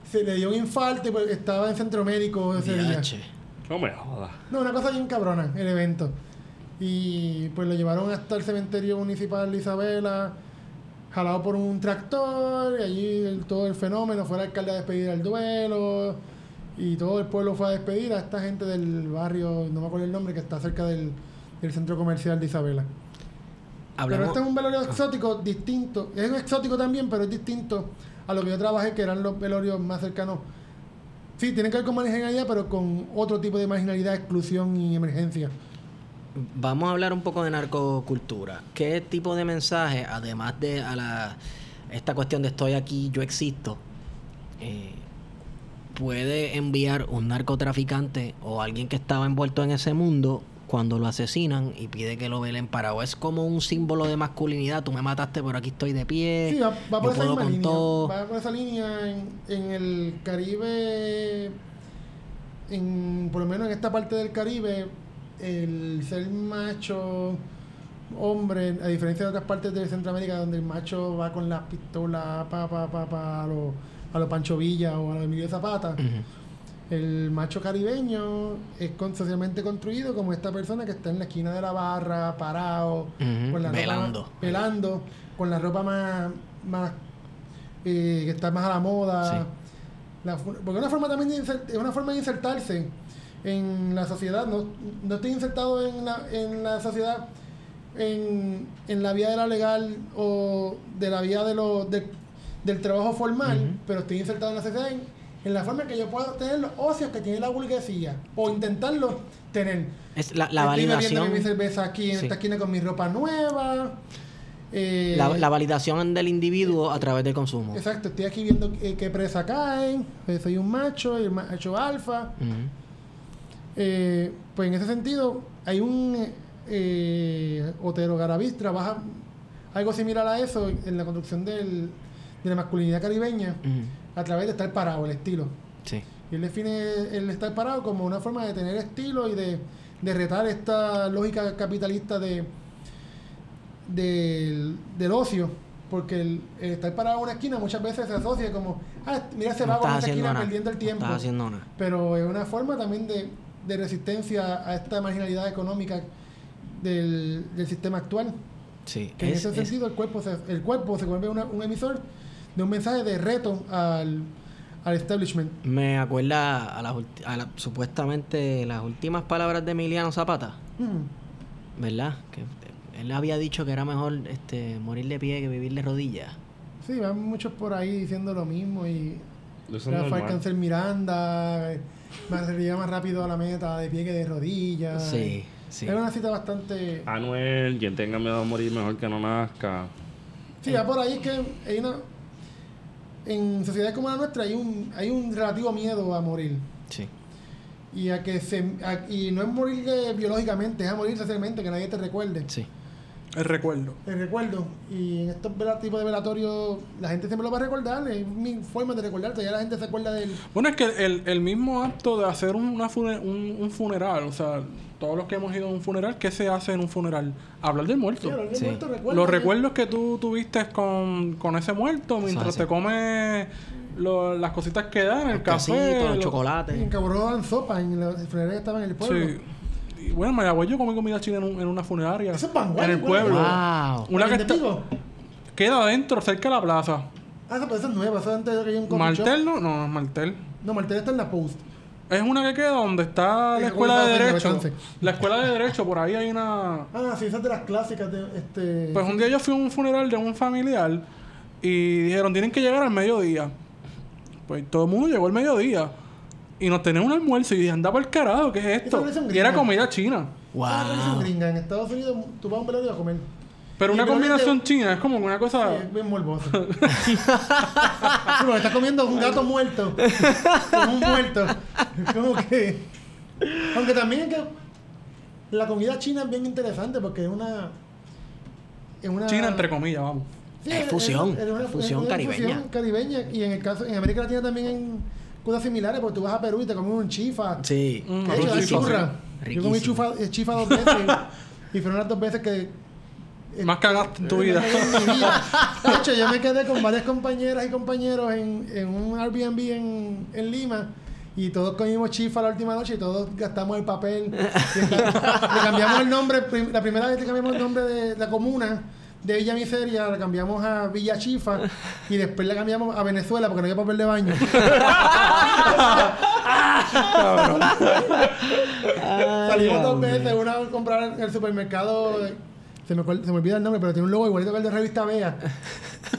se le dio un infarto y pues estaba en centro médico ese día. No me jodas. No, una cosa bien cabrona, el evento. Y pues lo llevaron hasta el cementerio municipal de Isabela, jalado por un tractor, y allí el- todo el fenómeno, fue el alcalde a despedir el duelo, y todo el pueblo fue a despedir a esta gente del barrio, no me acuerdo el nombre, que está cerca del, del centro comercial de Isabela. Pero este es un velorio exótico distinto. Es un exótico también, pero es distinto a lo que yo trabajé, que eran los velorios más cercanos. Sí, tienen que ver con marginalidad, pero con otro tipo de marginalidad, exclusión y emergencia. Vamos a hablar un poco de narcocultura. ¿Qué tipo de mensaje, además de a la, esta cuestión de estoy aquí, yo existo, eh, puede enviar un narcotraficante o alguien que estaba envuelto en ese mundo cuando lo asesinan y pide que lo velen parado? Es como un símbolo de masculinidad. Tú me mataste, pero aquí estoy de pie. Sí, va, va por esa puedo misma con línea. todo. Va por esa línea en, en el Caribe, en, por lo menos en esta parte del Caribe, el ser macho hombre, a diferencia de otras partes de Centroamérica donde el macho va con las pistolas pa, pa, pa, pa, a los a lo Pancho Villa o a los Emilio Zapata. El macho caribeño es con- socialmente construido como esta persona que está en la esquina de la barra, parado, Ujú, con la velando. ropa, velando, con la ropa más, más eh, que está más a la moda. Sí. La porque una forma también es una forma de insertarse en la sociedad. No, no estoy insertado en la, en la sociedad en, en la vía de la legal o de la vía de lo, de- del trabajo formal, pero estoy insertado en la sociedad en, en la forma que yo puedo tener los ocios que tiene la burguesía o intentarlo tener. Es la, la Estoy validación. mi cerveza aquí en Sí. esta esquina con mi ropa nueva. eh, La, la validación del individuo a través del consumo. Exacto, estoy aquí viendo qué, qué presa caen, eh, soy un macho, el macho alfa. Eh, pues en ese sentido, hay un eh, Otero Garavis trabaja algo similar a eso en la construcción del, de la masculinidad caribeña. A través de estar parado, el estilo. Sí. Y él define el estar parado como una forma de tener estilo y de, de retar esta lógica capitalista de del, del ocio. Porque el, el estar parado en una esquina muchas veces se asocia como, ah, mira ese No vago en esa haciendo esquina nada. perdiendo el No tiempo. estás haciendo nada. Pero es una forma también de, de resistencia a esta marginalidad económica del, del sistema actual. Sí. Que en Es- ese es- sentido el cuerpo se, el cuerpo se vuelve una- un emisor de un mensaje de reto al, al establishment. Me acuerda a las, a la- supuestamente las últimas palabras de Emiliano Zapata, Mm. ¿verdad? Que eh, él había dicho que era mejor este, morir de pie que vivir de rodillas. Sí, van muchos por ahí diciendo lo mismo y Rafael. Cáncer Miranda eh, más, más rápido a la meta de pie que de rodillas. Sí, sí. Es una cita bastante... Anuel, quien tenga miedo a morir mejor que no nazca. Sí, va por ahí es que hay una... En sociedades como la nuestra hay un, hay un relativo miedo a morir. Sí. Y a que se... a- y no es morir eh, biológicamente, es a morir socialmente, que nadie te recuerde. Sí. El recuerdo. El recuerdo. Y en estos tipos de velatorios, la gente siempre lo va a recordar. Es mi forma de recordarte. Ya la gente se acuerda del. Bueno, es que el, el mismo acto de hacer una fune- un, un funeral, o sea, todos los que hemos ido a un funeral, ¿qué se hace en un funeral? Hablar del muerto. Sí, hablar del Sí. muerto, recuerda Los que- recuerdos que tú tuviste con, con ese muerto mientras te comes lo- las cositas que dan, el Los café. quesitos, los lo- chocolates. En Cabrón sopa en los funerales que estaban en el pueblo. Sí. Y bueno, en Mayagüez yo comí comida china en, un- en una funeraria. Eso es vanguardia, En el pueblo. Wow. Una que ¿El de está- queda adentro, cerca de la plaza. Ah, esa, pero esa es nueva. Esa antes de que hay un. ¿Martel no? No, no es Martel. No, Martel está en la post. Es una que queda donde está Sí, la escuela de Derecho. La escuela de Derecho, por ahí hay una... Ah, sí, esa es de las clásicas. De, este... Pues un día yo fui a un funeral de un familiar y dijeron, tienen que llegar al mediodía. Pues todo el mundo llegó al mediodía. Y nos tenían un almuerzo y dije, anda por el carajo, ¿qué es esto? y era comida china. Wow. gringa. En Estados Unidos tú vas a un velorio a comer. Pero Y una combinación de- china es como una cosa. Sí, es bien morboso. sí, porque estás comiendo un gato muerto. Con un muerto. Es como que. Aunque también es que la comida china es bien interesante porque es una. Es una China entre comillas, vamos. Sí, Es fusión, una- fusión una caribeña. fusión caribeña. Y en el caso, en América Latina también hay cosas similares, porque tú vas a Perú y te comes un chifa. Sí. Mm, De hecho, riquísimo, churra. Yo comí chufa, chifa dos veces. y fueron las dos veces que. eh, Más cagaste en tu me vida. De hecho, yo me quedé con varias compañeras y compañeros en, en un Airbnb en, en Lima. Y todos comimos chifa la última noche y todos gastamos el papel. Le cambiamos el nombre. La primera vez que cambiamos el nombre de la comuna de Villa Miseria, la cambiamos a Villa Chifa. Y después la cambiamos a Venezuela porque no había papel de baño. Salimos dos veces, una a comprar en el supermercado. Se me, se me olvida el nombre, pero tiene un logo igualito que el de revista Bea.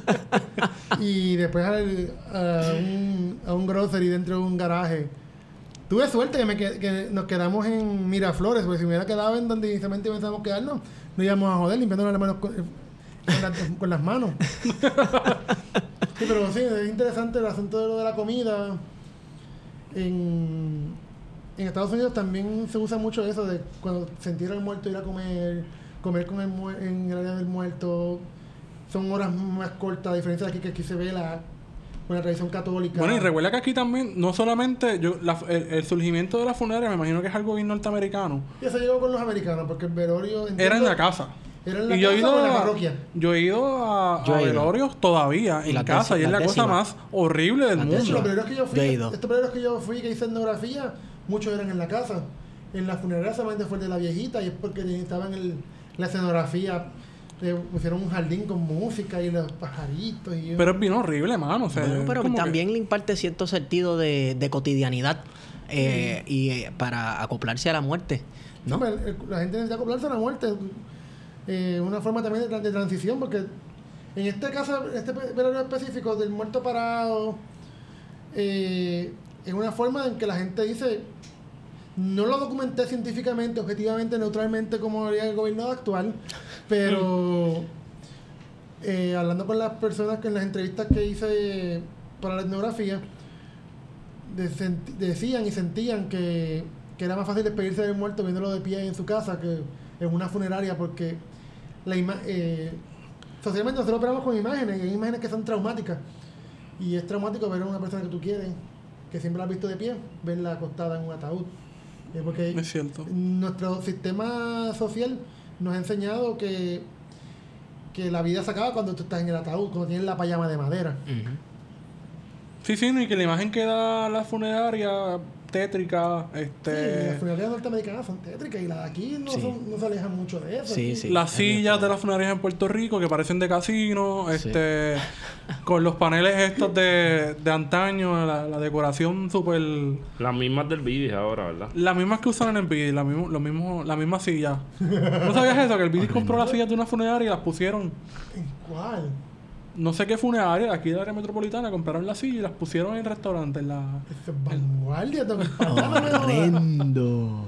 y después al- a, un, a un grocery dentro de un garaje. Tuve suerte que, me qued- que nos quedamos en Miraflores, porque si me hubiera quedado en donde inicialmente pensábamos quedarnos, no íbamos a joder limpiándonos las manos con, con la- con las manos. Sí, pero sí, es interesante el asunto de lo de la comida. En, en Estados Unidos también se usa mucho eso de cuando se entierra el muerto ir a comer, comer con el mu- en el área del muerto. Son horas más cortas, a diferencia de aquí que aquí se ve la, la tradición católica. Bueno, y recuerda que aquí también, no solamente yo, la- el, el surgimiento de la funeraria, me imagino que es algo bien norteamericano, Y eso llegó con los americanos, porque el velorio... era en entiendo, la casa. Era en la y yo he ido o en la a, parroquia. yo he ido a, Yo a he ido. velorios todavía Y en las casa y es la cosa más horrible del los mundo. primeros que yo fui, Yo he ido. estos primeros que yo fui, que hice etnografía, muchos eran en la casa. En la funeraria solamente fue el de la viejita y es porque necesitaban el, la escenografía. Le pusieron un jardín con música y los pajaritos y... Pero es bien horrible, mano. O sea, Bueno, pero como que- también le imparte cierto sentido de, de cotidianidad eh, y eh, para acoplarse a la muerte, ¿no? Sí, pues, la gente necesita acoplarse a la muerte. Eh, una forma también de, tra- de transición, porque en este caso, este velorio específico del muerto parado, eh, es una forma en que la gente dice, no lo documenté científicamente, objetivamente, neutralmente como haría el gobierno actual, pero eh, hablando con las personas que en las entrevistas que hice para la etnografía, de- decían y sentían que, que era más fácil despedirse del muerto viéndolo de pie en su casa que en una funeraria porque la ima- eh, socialmente nosotros operamos con imágenes y hay imágenes que son traumáticas y es traumático ver a una persona que tú quieres que siempre la has visto de pie verla acostada en un ataúd Eh, porque Es cierto. nuestro sistema social nos ha enseñado que que la vida se acaba cuando tú estás en el ataúd cuando tienes la payama de madera Ujú. Sí, sí, no, y que la imagen que da la funeraria tétrica, Sí, este... las funerarias norteamericanas son tétricas y las de aquí no, Sí. son- no se alejan mucho de eso. Sí, Aquí- sí. Las sillas de las funerarias en Puerto Rico que parecen de casino, Sí. este, con los paneles estos de, de antaño, la, la decoración súper... Las mismas del vídeo ahora, ¿verdad? Las mismas que usan en el BD, la, mismo, lo mismo, la misma silla. ¿No sabías eso? Que el BD compró las sillas de una funeraria y las pusieron... ¿En cuál? No sé qué funeraria, aquí de la área metropolitana, compraron las sillas y las pusieron en el restaurante. En la... Es vanguardia. jodas. Horrendo.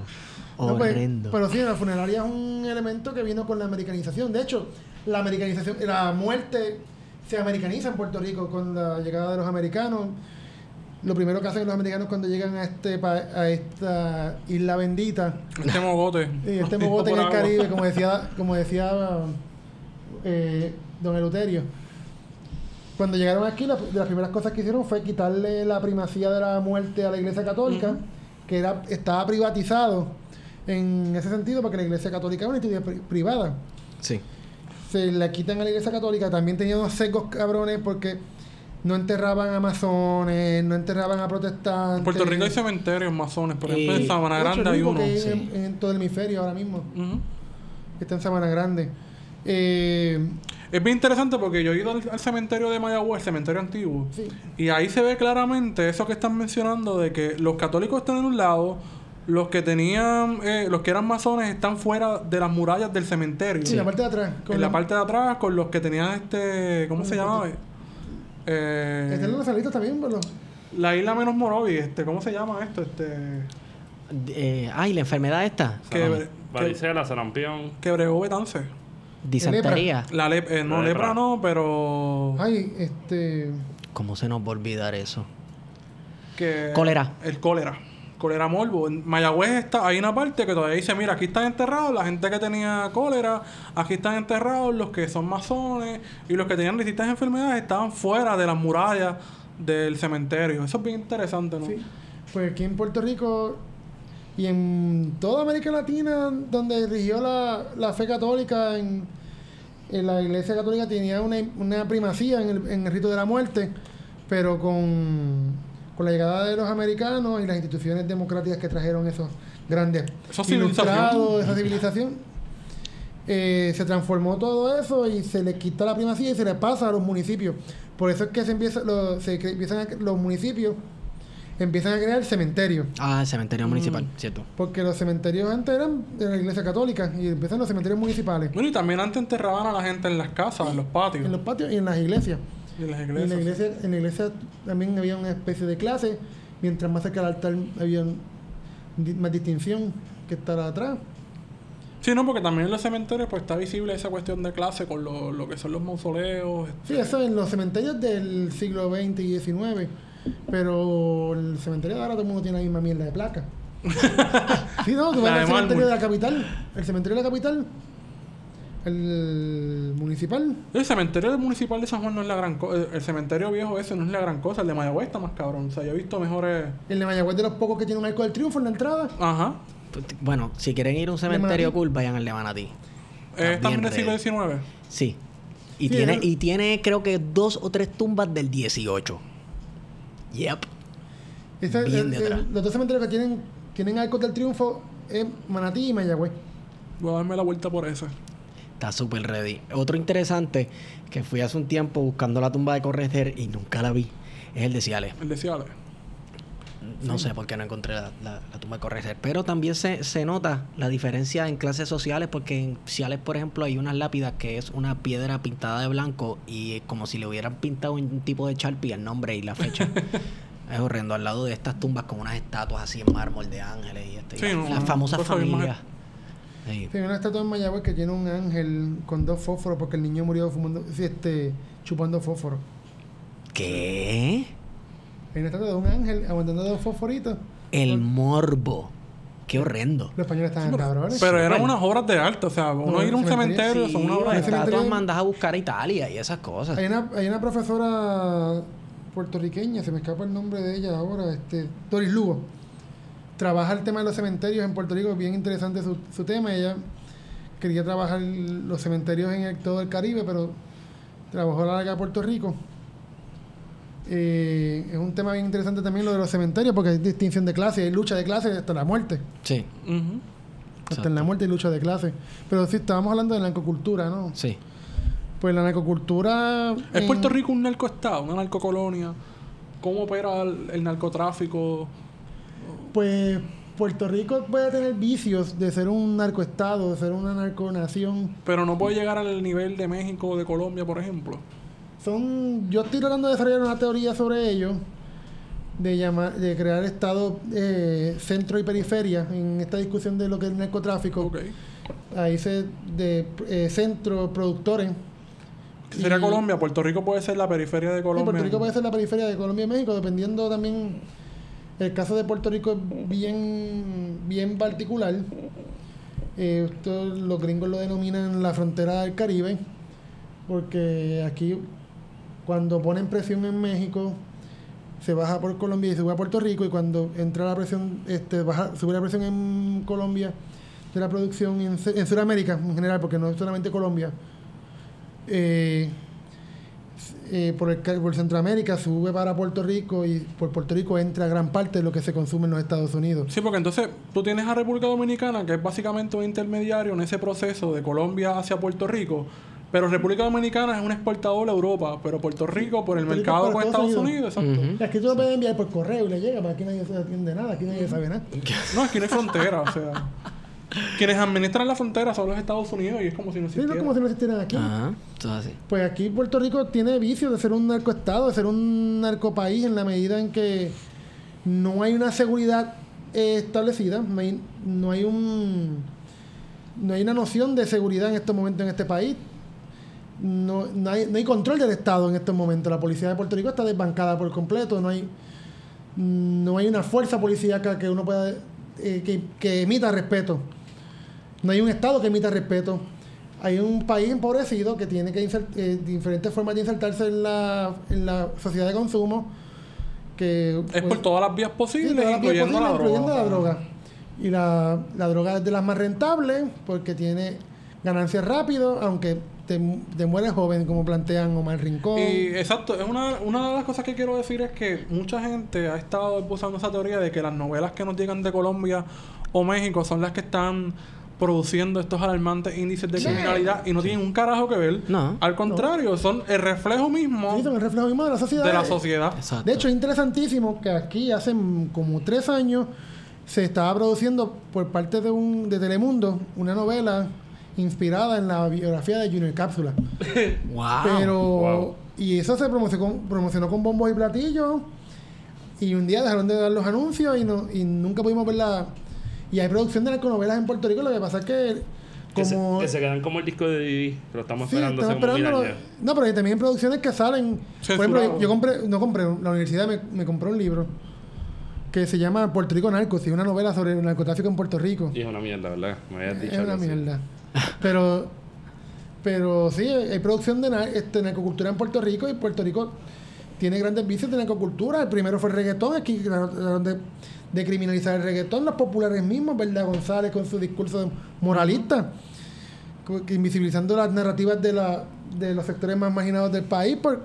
No, pues, Horrendo. pero sí, la funeraria es un elemento que vino con la americanización. De hecho, la americanización, la muerte se americaniza en Puerto Rico con la llegada de los americanos. Lo primero que hacen los americanos cuando llegan a este pa- a esta isla bendita, Este mogote. este mogote en el agua. Caribe, como decía, como decía eh, don Eleuterio. Cuando llegaron aquí, la- de las primeras cosas que hicieron fue quitarle la primacía de la muerte a la Iglesia Católica, que era estaba privatizado en ese sentido, porque la Iglesia Católica es una institución pri- privada. Sí. Se la quitan a la Iglesia Católica, también tenían unos secos cabrones porque no enterraban a masones, no enterraban a protestantes. En Puerto Rico hay cementerios masones, por ejemplo, Y- en Sabana Grande hay uno. sí. en, en todo el hemisferio ahora mismo, está en Sabana Grande. Eh, Es bien interesante porque yo he ido al, al cementerio de Mayagüez, el cementerio antiguo, sí. y ahí se ve claramente eso que están mencionando de que los católicos están en un lado, los que tenían, eh, los que eran masones están fuera de las murallas del cementerio. Sí, en la parte de atrás. con en la parte de atrás con los que tenían este, ¿cómo se llamaba? Eh, Están los salitos también, pero la isla menos Morovi, este, ¿cómo se llama esto? Este, Eh, ay, la enfermedad esta. que, que, Varicela, sarampión. que bregó Betance. Disentería. La lep- eh, no, La lepra lepra. no, pero... Ay, este. ¿Cómo se nos va a olvidar eso? que Cólera. El cólera. Cólera morbo. En Mayagüez está, hay una parte que todavía dice, mira, aquí están enterrados la gente que tenía cólera, aquí están enterrados los que son masones y los que tenían distintas enfermedades estaban fuera de las murallas del cementerio. Eso es bien interesante, ¿no? Sí. Pues aquí en Puerto Rico y en toda América Latina, donde rigió la, la fe católica, en, en la iglesia católica tenía una, una primacía en el, en el rito de la muerte, pero con, con la llegada de los americanos y las instituciones democráticas que trajeron esos grandes Esa civilización. esa civilización, eh, se transformó todo eso y se le quita la primacía y se le pasa a los municipios. Por eso es que se empieza, lo- se empiezan los municipios empiezan a crear cementerios. Ah, el cementerio Mm. municipal, cierto. Porque los cementerios antes eran de la iglesia católica y empiezan los cementerios municipales. Bueno, y también antes enterraban a la gente en las casas, en los patios, En los patios y en las iglesias. y en las Y en iglesias. la iglesia, en la iglesia también había una especie de clase. Mientras más cerca del altar había más distinción que estar atrás. Sí, no, porque también en los cementerios pues está visible esa cuestión de clase con lo, lo que son los mausoleos. Sí, eso en los cementerios del siglo XX y XIX. Pero el cementerio de ahora todo el mundo tiene la misma mierda de placa. sí, no, tú vas al cementerio de la capital. El cementerio de la capital. El municipal. El cementerio municipal de San Juan no es la gran cosa. El cementerio viejo ese no es la gran cosa. El de Mayagüez está más cabrón. O sea, yo he visto mejores. El de Mayagüez de los pocos que tiene un arco del triunfo en la entrada. Ajá. Bueno, si quieren ir a un cementerio cool, vayan al de Manatí. Eh, también del siglo. XIX. Sí. Y, Sí, tiene, el- y tiene, creo que, dos o tres tumbas del 18. Yep. Bien el- de el- atrás. los dos cementerios que tienen, tienen arcos del triunfo es Manatí y Mayagüez. Voy a darme la vuelta por ese. Está súper ready. Otro interesante que fui hace un tiempo buscando la tumba de Correger y nunca la vi. Es el de Ciales. El de Ciales. No sé por qué no encontré la, la- la tumba de Correger. Pero también se, se nota la diferencia en clases sociales porque en Ciales, por ejemplo, hay unas lápidas que es una piedra pintada de blanco y es como si le hubieran pintado un tipo de Sharpie el nombre y la fecha. es horrendo. Al lado de estas tumbas con unas estatuas así en mármol de ángeles y, este, Sí, no, las no, famosas familias. Sí. Una estatua en Mayagüez que tiene un ángel con dos fósforos porque el niño murió fumando, este, chupando fósforo. ¿Qué? Hay una estatua de un ángel aguantando dos fosforitos. El morbo. Qué horrendo. Los españoles estaban cabrones. Pero eran unas obras de arte. O sea, uno No, ir a un cementerio, cementerio Sí, son una obra las de arte. mandas a buscar a Italia y esas cosas. Hay una, hay una profesora puertorriqueña, se me escapa el nombre de ella ahora, este, Doris Lugo. Trabaja el tema de los cementerios en Puerto Rico, bien interesante su, su tema. Ella quería trabajar los cementerios en el- todo el Caribe, pero trabajó a la larga de Puerto Rico. Eh, es un tema bien interesante también lo de los cementerios, porque hay distinción de clase, hay lucha de clase hasta la muerte. Sí. Hasta en la muerte hay lucha de clase. Pero sí, estábamos hablando de la narcocultura, ¿no? sí. Pues la narcocultura... ¿Es en- Puerto Rico un narcoestado, una narcocolonia? ¿Cómo opera el, el narcotráfico? Pues Puerto Rico puede tener vicios de ser un narcoestado, de ser una narconación. Pero no puede llegar al nivel de México o de Colombia, por ejemplo. Son, yo estoy tratando de desarrollar una teoría sobre ello, de llamar, de crear estados eh, centro y periferia en esta discusión de lo que es el narcotráfico. Ahí se de eh, centro productores. ¿Qué sería Y- Colombia? Puerto Rico puede ser la periferia de Sí, Colombia. Puerto Rico puede ser la periferia de Colombia y México, dependiendo también. El caso de Puerto Rico es bien, bien particular. Eh, esto los gringos lo denominan la frontera del Caribe, porque aquí, cuando ponen presión en México, se baja por Colombia y sube a Puerto Rico, y cuando entra la presión, este, baja, sube la presión en Colombia de la producción en, en Sudamérica en general, porque no es solamente Colombia. Eh, eh, por, el, por Centroamérica sube para Puerto Rico y por Puerto Rico entra gran parte de lo que se consume en los Estados Unidos. Sí, porque entonces tú tienes a República Dominicana, que es básicamente un intermediario en ese proceso de Colombia hacia Puerto Rico. Pero República Dominicana es un exportador a Europa, pero Puerto Rico por el Puerto Rico mercado con Estados Unidos. Unidos, exacto. Ujú. Aquí tú lo puedes enviar por correo y le llega, pero aquí nadie se atiende nada, aquí nadie sabe nada. No, aquí no hay frontera, o sea. Quienes administran la frontera son los Estados Unidos y es como si no Sí, no existiera. es como si no existieran aquí. Ajá. Es así. Pues aquí Puerto Rico tiene vicio de ser un narcoestado, de ser un narcopaís en la medida en que no hay una seguridad eh, establecida, no hay, no hay un no hay una noción de seguridad en estos momentos en este país. No, no, hay, no hay control del Estado en estos momentos. La policía de Puerto Rico está desbancada por completo. No hay, no hay una fuerza policíaca que uno pueda eh, que, que emita respeto. No hay un Estado que emita respeto. Hay un país empobrecido que tiene que insert- eh, diferentes formas de insertarse en la, en la sociedad de consumo. Que, Es por pues, todas las vías Sí, posibles, todas las vías incluyendo, posibles, la, incluyendo droga. la droga. Y la, la droga es de las más rentables porque tiene ganancias rápido, aunque te, te mueres joven, como plantean Omar Rincón. Y exacto, es una, una de las cosas que quiero decir es que mucha gente ha estado usando esa teoría de que las novelas que nos llegan de Colombia o México son las que están produciendo estos alarmantes índices de Sí. criminalidad y no tienen un carajo que ver. No. Al contrario, son el reflejo mismo Sí, son el reflejo mismo de la sociedad. de la sociedad. Exacto. De hecho, es interesantísimo que aquí hace como tres años se estaba produciendo por parte de, un, de Telemundo una novela inspirada en la biografía de Junior Cápsula. Wow. Pero, Wow. y eso se promocionó, promocionó con bombos y platillos. Y un día dejaron de dar los anuncios y, no, y nunca pudimos verla. Y hay producción de narconovelas en Puerto Rico. Lo que pasa es que, Que, se, como. que se quedan como el disco de Didi, lo estamos Sí, esperando estamos. No, pero hay también producciones que salen. Por ejemplo, yo compré, no compré, la universidad me, me compró un libro que se llama Puerto Rico Narcos, y una novela sobre el narcotráfico en Puerto Rico. Y es una mierda, ¿verdad? Me habías dicho Es una mierda. Pero, pero sí, hay producción de este, narcocultura en Puerto Rico y Puerto Rico tiene grandes vicios de narcocultura. El primero fue el reggaetón, aquí trataron de, de criminalizar el reggaetón, los populares mismos, ¿verdad? González con su discurso moralista, invisibilizando las narrativas de, la, de los sectores más marginados del país por,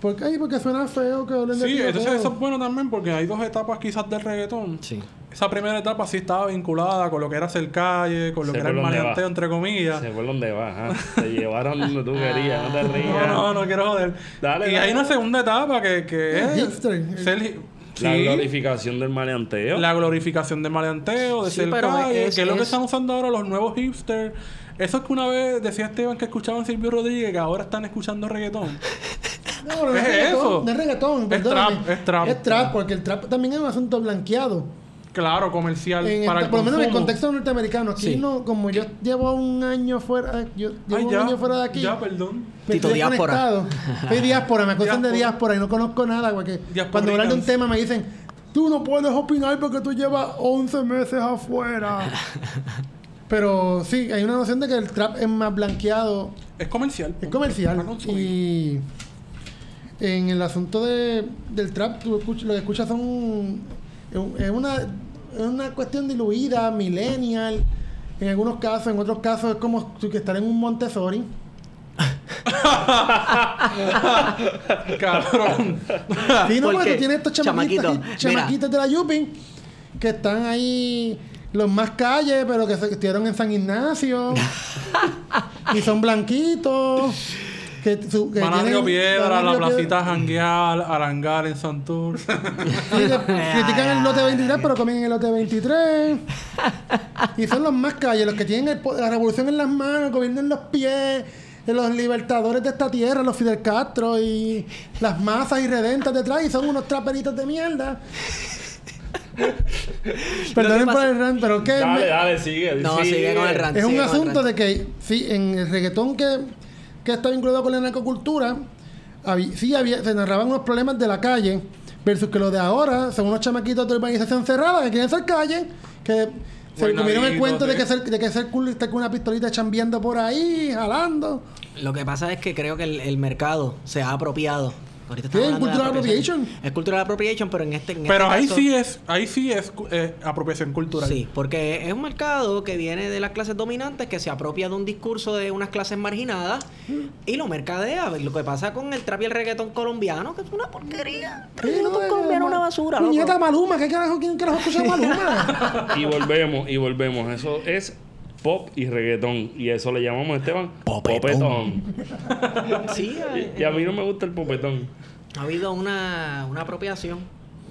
porque, ay, porque suena feo que hablen de Sí, entonces eso es bueno también porque hay dos etapas quizás del reggaetón. Sí. Esa primera etapa sí estaba vinculada con lo que era hacer calle, con lo que era el maleanteo, va. entre comillas. Sé por dónde vas, ¿ah? Te llevaron donde tú querías, no te rías. No, no, no quiero joder. Dale, y dale. hay una segunda etapa que, que es ser La glorificación del maleanteo. la glorificación del maleanteo, de Sí, ser calle, es- que es lo que es- están usando ahora los nuevos hipsters. Eso es que una vez decía Esteban que escuchaban Silvio Rodríguez, que ahora están escuchando reggaetón. No, no ¿Qué es es reggaetón, eso? no es reggaetón, Es perdóname. trap, es trap. Es trap, porque el trap también es un asunto blanqueado. Claro, comercial En para esta- el por lo menos en el contexto norteamericano. Aquí Sí. no, como yo llevo un año fuera, yo llevo Ay, un ya, año fuera de aquí. Ya, perdón. me Tito estoy diáspora. Soy diáspora, me acusan de Diáspora. y no conozco nada, porque cuando hablan de un tema me dicen, tú no puedes opinar porque tú llevas 11 meses afuera. Pero sí, hay una noción de que el trap es más blanqueado Es comercial. es comercial. Y en el asunto de, del trap, tú escuch- lo que escuchas son. Es una, una cuestión diluida, millennial. En algunos casos, en otros casos es como que estar en un Montessori. Cabrón. Sí, no, ¿Por porque tú tienes estos chamaquitos, chamaquitos de la Yupi que están ahí los más calles, pero que se estuvieron en San Ignacio y son blanquitos. Que, su, que Van a tienen- Río Piedra, van a la Río placita Janguear, Arangar en Santur. Critican el lote 23, pero comen en el lote 23. Y son los más calles, los que tienen el po- la revolución en las manos, el gobierno en los pies, los libertadores de esta tierra, los Fidel Castro y las masas irredentas detrás, y son unos traperitos de mierda. Perdonen por pasa- el rant, pero que Dale, dale, sigue. No, sigue con el rant. es un sigue con el asunto rant. de que, sí, en el reggaetón que, que está vinculado con la narcocultura, habí- sí había, se narraban unos problemas de la calle, versus que lo de ahora son unos chamaquitos de urbanización cerrada que quieren ser calle, que se comieron el cuento de que ser, de que ser cool estar con una pistolita chambeando por ahí, jalando. Lo que pasa es que creo que el, el mercado se ha apropiado. Ahorita cultural appropriation. Es cultural appropriation, pero en este, en Pero este ahí caso- sí es, ahí sí es eh, apropiación cultural. Sí, porque es un mercado que viene de las clases dominantes, que se apropia de un discurso de unas clases marginadas y lo mercadea. Lo que pasa con el trap y el reggaetón colombiano, que es una porquería. El reggaetón no, colombiano es una basura. Puñeta Maluma, ¿qué carajo, quién carajo escucha Maluma? Y volvemos, y volvemos. Eso es pop y reggaetón. Y eso le llamamos, Esteban, Popetón. popetón. Sí, Y a mí no me gusta el popetón. ha habido una, una apropiación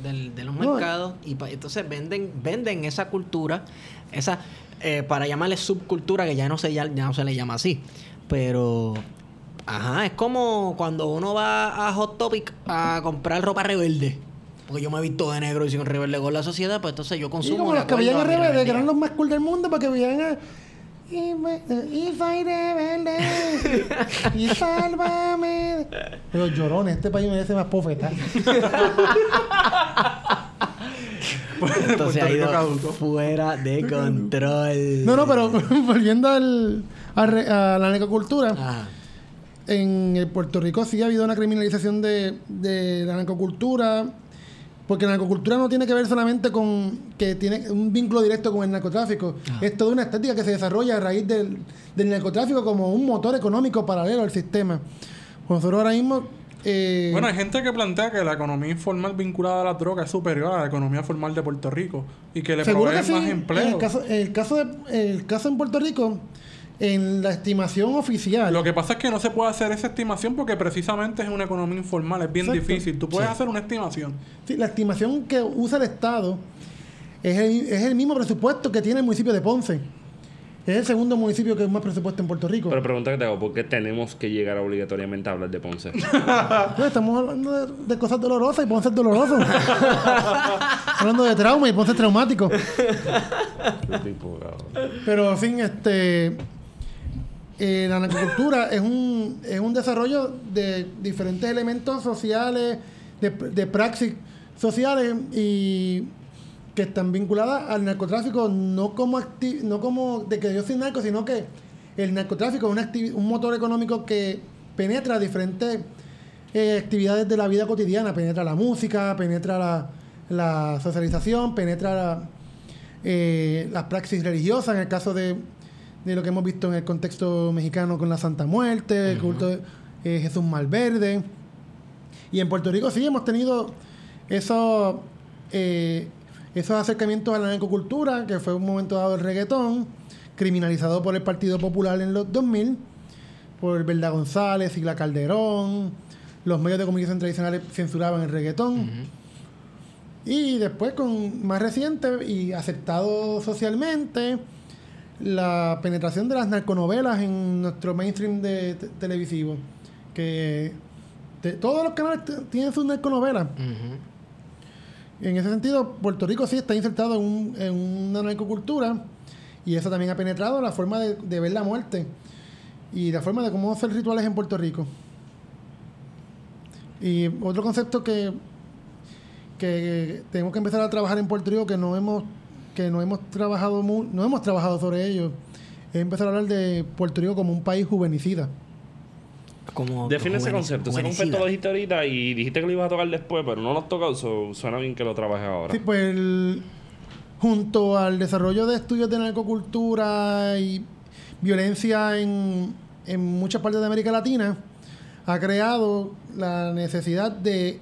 del- de los No. mercados y pa- entonces venden venden esa cultura, esa eh, para llamarle subcultura que ya no se ya, ya no se le llama así, pero ajá, es como cuando uno va a Hot Topic a comprar ropa rebelde. Porque yo me he visto de negro y soy un rebelde con la sociedad, pues entonces yo consumo como de los que veían a rebelde, que eran los más cool del mundo, porque veían a... Y, me- y soy rebelde. y sálvame. Pero llorones, este país merece más pofetas. Esto se ha Puerto Rico ido caduco. fuera de control. No, no, pero volviendo al, re- a la narcocultura, Ajá. en el Puerto Rico sí ha habido una criminalización de, de la narcocultura, porque la narcocultura no tiene que ver solamente con que tiene un vínculo directo con el narcotráfico, es toda una estética que se desarrolla a raíz del, del narcotráfico como un motor económico paralelo al sistema. Nosotros ahora mismo... eh, Bueno, hay gente que plantea que la economía informal vinculada a la droga es superior a la economía formal de Puerto Rico y que le provee que sí. más En empleo. el caso, el caso, de- el caso en Puerto Rico, en la estimación oficial, Lo que pasa es que no se puede hacer esa estimación porque precisamente es una economía informal, es bien Exacto. difícil. Tú puedes hacer una estimación. sí, la estimación que usa el Estado es el, es el mismo presupuesto que tiene el municipio de Ponce. Es el segundo municipio que es más presupuesto en Puerto Rico. Pero pregunta que te hago, ¿por qué tenemos que llegar obligatoriamente a hablar de Ponce? No, estamos hablando de, de cosas dolorosas y Ponce es doloroso. hablando de trauma y Ponce es traumático. Pero, en fin, este... eh, la narcocultura es un, es un desarrollo de diferentes elementos sociales, de, de praxis sociales y que están vinculadas al narcotráfico no como acti- no como de que yo soy narco, sino que el narcotráfico es un motor económico que penetra diferentes eh, actividades de la vida cotidiana, penetra la música, penetra la, la socialización, penetra eh, las praxis religiosas, en el caso de, de lo que hemos visto en el contexto mexicano con la Santa Muerte, el culto de eh, Jesús Malverde. Y en Puerto Rico sí hemos tenido esos, eh, esos acercamientos a la narcocultura, que fue un momento dado el reggaetón, criminalizado por el Partido Popular en los 2000, por Verdad González, Sigla Calderón, los medios de comunicación tradicionales censuraban el reggaetón. Y después, con más reciente y aceptado socialmente, la penetración de las narconovelas en nuestro mainstream de te- televisivo. Que te- todos los canales tienen sus narconovelas. En ese sentido, Puerto Rico sí está insertado en, un- en una narcocultura y eso también ha penetrado la forma de, de ver la muerte y la forma de cómo hacer rituales en Puerto Rico. Y otro concepto que, que tenemos que empezar a trabajar en Puerto Rico que no hemos que no hemos trabajado mu- no hemos trabajado sobre ello es empezar a hablar de Puerto Rico como un país juvenicida. Como Define ese concepto. Ese concepto lo dijiste ahorita y dijiste que lo ibas a tocar después, pero no lo has tocado. so suena bien que lo trabajes ahora. Sí, pues el- junto al desarrollo de estudios de narcocultura y violencia en, en muchas partes de América Latina, ha creado la necesidad de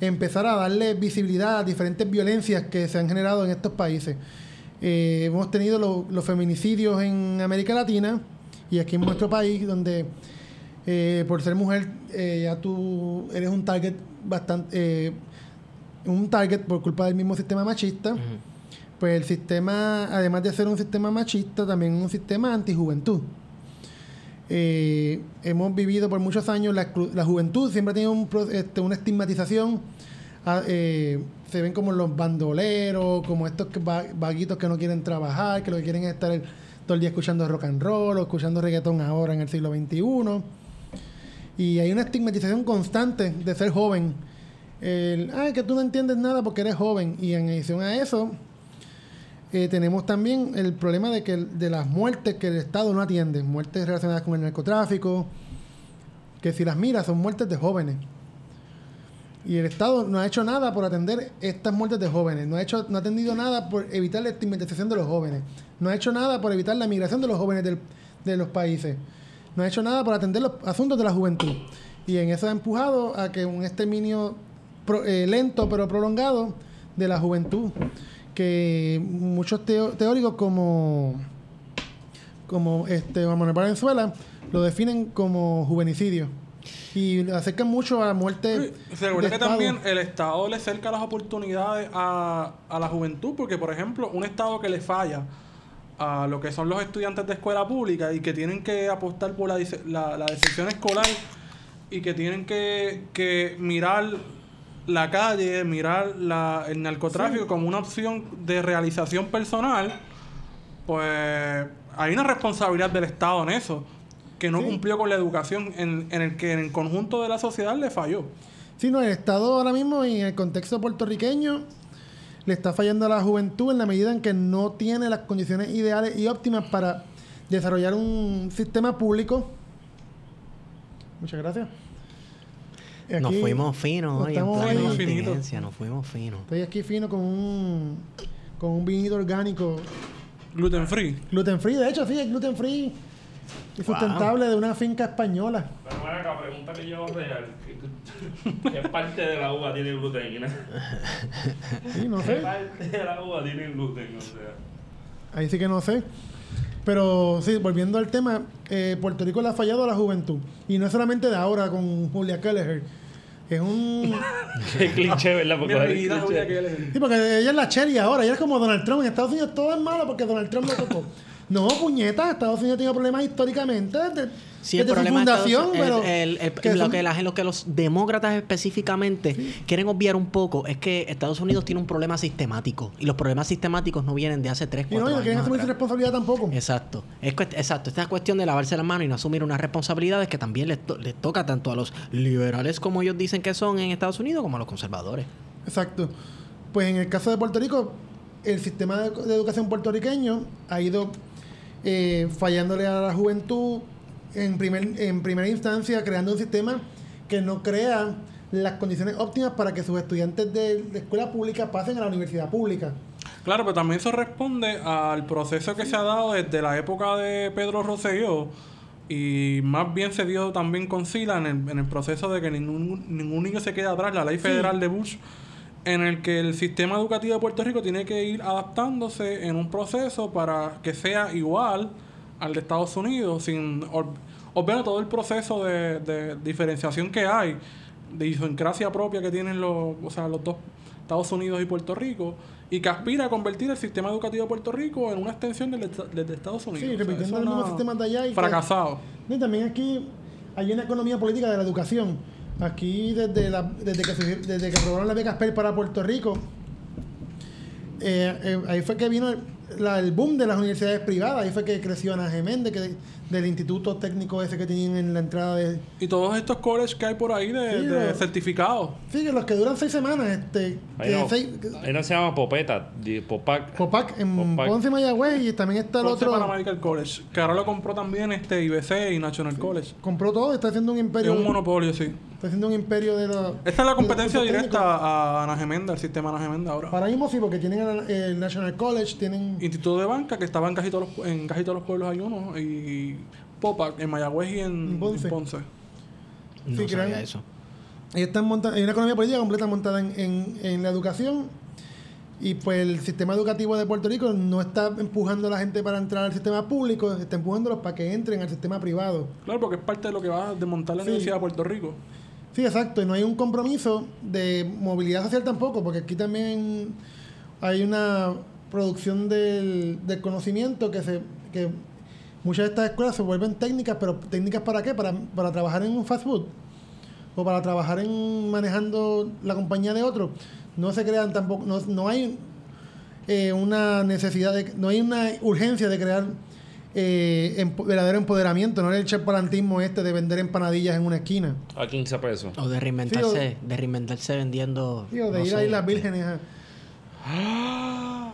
empezar a darle visibilidad a diferentes violencias que se han generado en estos países. Eh, hemos tenido lo- los feminicidios en América Latina y aquí en nuestro país, donde eh, por ser mujer eh, ya tú eres un target bastante... eh, un target por culpa del mismo sistema machista. Pues el sistema, además de ser un sistema machista, también es un sistema antijuventud. Eh, hemos vivido por muchos años, la, la juventud siempre ha tenido un este, una estigmatización. ah, eh, se ven como los bandoleros, como estos vaguitos que no quieren trabajar, que lo que quieren es estar todo el día escuchando rock and roll o escuchando reggaetón ahora en el siglo XXI. Y hay una estigmatización constante de ser joven. El, ay, que tú no entiendes nada porque eres joven. Y en adición a eso, eh, tenemos también el problema de que de las muertes que el Estado no atiende. Muertes relacionadas con el narcotráfico, que si las miras son muertes de jóvenes. Y el Estado no ha hecho nada por atender estas muertes de jóvenes. No ha, hecho, no ha atendido nada por evitar la estigmatización de los jóvenes. No ha hecho nada por evitar la migración de los jóvenes de los países. No ha hecho nada por atender los asuntos de la juventud. Y en eso ha empujado a que un exterminio eh, lento pero prolongado de la juventud. Que muchos teo- teóricos como, como este, Manuel Valenzuela lo definen como juvenicidio. Y lo acercan mucho a la muerte. Se recuerda que Estado. también el Estado le cerca las oportunidades a, a la juventud, porque por ejemplo, un Estado que le falla a lo que son los estudiantes de escuela pública y que tienen que apostar por la, la, la deserción escolar y que tienen que, que mirar la calle, mirar la, el narcotráfico como una opción de realización personal, pues hay una responsabilidad del Estado en eso, que no Sí. cumplió con la educación en, en el que en el conjunto de la sociedad le falló. Sí, no, el Estado ahora mismo en el contexto puertorriqueño le está fallando a la juventud en la medida en que no tiene las condiciones ideales y óptimas para desarrollar un sistema público. Muchas gracias. Nos Aquí fuimos finos nos hoy en estamos plena ahí- contingencia, nos fuimos finos. Estoy aquí fino con un con un vinito orgánico Gluten free. gluten free, de hecho sí, es gluten free y sustentable de una finca española. Pero ven acá, pregunta que yo real. ¿Qué, qué parte de la uva tiene gluten? Sí, no ¿Qué sé. parte de la uva tiene gluten? O sea. Ahí sí que no sé. Pero sí, volviendo al tema, eh, Puerto Rico le ha fallado a la juventud. Y no es solamente de ahora con Julia Kelleher. Es un... Qué cliché, ¿verdad? Porque cliché. Sí, porque ella es la cherry ahora. Ella es como Donald Trump. En Estados Unidos todo es malo porque Donald Trump lo tocó. No, puñeta. Estados Unidos tiene problemas históricamente desde, Sí, el desde su problema de Estados- fundación. el- pero el- el- que lo, que la- lo que los demócratas específicamente quieren obviar un poco es que Estados Unidos tiene un problema sistemático y los problemas sistemáticos no vienen de hace 3, Y 4 no, y no quieren años. asumir su responsabilidad tampoco. Exacto. Es exacto. Esta cuestión de lavarse las manos y no asumir unas responsabilidades que también les, to- les toca tanto a los liberales como ellos dicen que son en Estados Unidos como a los conservadores. Exacto. Pues en el caso de Puerto Rico, el sistema de, de educación puertorriqueño ha ido eh, fallándole a la juventud en, primer, en primera instancia, creando un sistema que no crea las condiciones óptimas para que sus estudiantes de, de escuela pública pasen a la universidad pública. Claro, pero también eso responde al proceso que se ha dado desde la época de Pedro Rosselló y más bien se dio también con Sila en el, en el proceso de que ningún, ningún niño se quede atrás, la ley federal de Bush, en el que el sistema educativo de Puerto Rico tiene que ir adaptándose en un proceso para que sea igual al de Estados Unidos, sin obviar todo el proceso de, de diferenciación que hay, de idiosincrasia propia que tienen los, o sea, los dos Estados Unidos y Puerto Rico, y que aspira a convertir el sistema educativo de Puerto Rico en una extensión del, del de Estados Unidos. Sí, O sea, repitiendo los mismos sistemas de allá. Y que- fracasado. Y también aquí hay una economía política de la educación. Aquí desde, la, desde, que, se- desde que aprobaron las becas PEL para Puerto Rico, eh, eh, ahí fue que vino el, la- el boom de las universidades privadas. Ahí fue que creció Ana Geméndez, que del instituto técnico ese que tienen en la entrada de... Y todos estos colleges que hay por ahí de, Sí, de lo- certificados. Sí, que los que duran seis semanas, este... Ahí no, seis- ahí no se llama Popeta, Popac. Popac en Popac. Ponce Mayagüez y también está el Ponce otro... Paramedical College, que ahora lo compró también este IBC y National College. Compró todo, está haciendo un Es imperio... un monopolio, sí. Está haciendo un imperio de la... Esta es la competencia técnicos. directa a Ana Gemenda, el sistema Ana Gemenda ahora. Ahora mismo sí, porque tienen el, el National College, tienen... Instituto de Banca, que estaba en casi todos los, en casi todos los pueblos hay uno, y Popac en Mayagüez y en, Ponce. en Ponce. No Sí, sabía crean- eso. Ahí están monta- hay una economía política completa montada en, en- en la educación y pues el sistema educativo de Puerto Rico no está empujando a la gente para entrar al sistema público, está empujándolos para que entren al sistema privado. Claro, porque es parte de lo que va a desmontar la Sí. Universidad de Puerto Rico. Sí, exacto, y no hay un compromiso de movilidad social tampoco, porque aquí también hay una producción del, del conocimiento que se que muchas de estas escuelas se vuelven técnicas, pero técnicas para qué? Para, para trabajar en un fast food o para trabajar en manejando la compañía de otro. No se crean tampoco, no, no hay eh, una necesidad de, no hay una urgencia de crear eh, empo- verdadero empoderamiento, no es el chepalantismo este de vender empanadillas en una esquina. A 15 pesos. O de reinventarse, de reinventarse vendiendo. Tío, de no ir sé, a Islas este- Vírgenes a...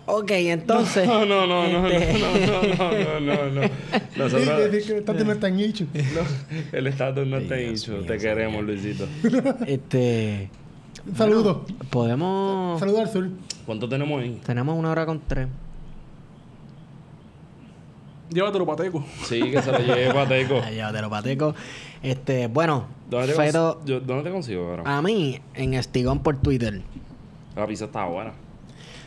Ok, entonces. No, no, no, no, no, este, no, no, no, no. Sí, Nosotros, decir que el estatus no está en hecho. no, el estatus no está hecho. Te queremos, Luisito. este. Saludos. Podemos. Saludos al sur. ¿Cuánto tenemos ahí? Tenemos una hora con tres. Llévatelo, Pateco. Sí, que se lo lleve Pateco. Llévatelo, pateco. Este, bueno, ¿Dónde te, Feto, yo- ¿Dónde te consigo, ahora? a mí, en Estigón por Twitter. La pizza estaba buena.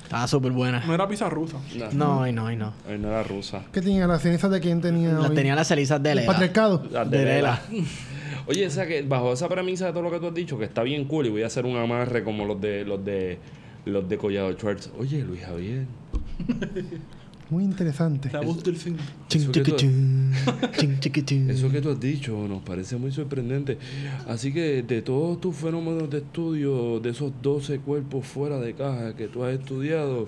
Estaba súper buena. No era pizza rusa. No, No, ay, no, ay, no. Hoy no era rusa. ¿Qué tenía? ¿Las cenizas de quién tenía Las hoy? tenía las cenizas de ¿El Lela. patriarcado? La De Lela. Oye, o sea que bajo esa premisa de todo lo que tú has dicho, que está bien cool, y voy a hacer un amarre como los de los de los de Collado Schwartz. Oye, Luis Javier. Muy interesante. La voz del. Chin, Eso que tú-. Eso que has dicho nos parece muy sorprendente. Así que de todos tus fenómenos de estudio, de esos 12 cuerpos fuera de caja que tú has estudiado,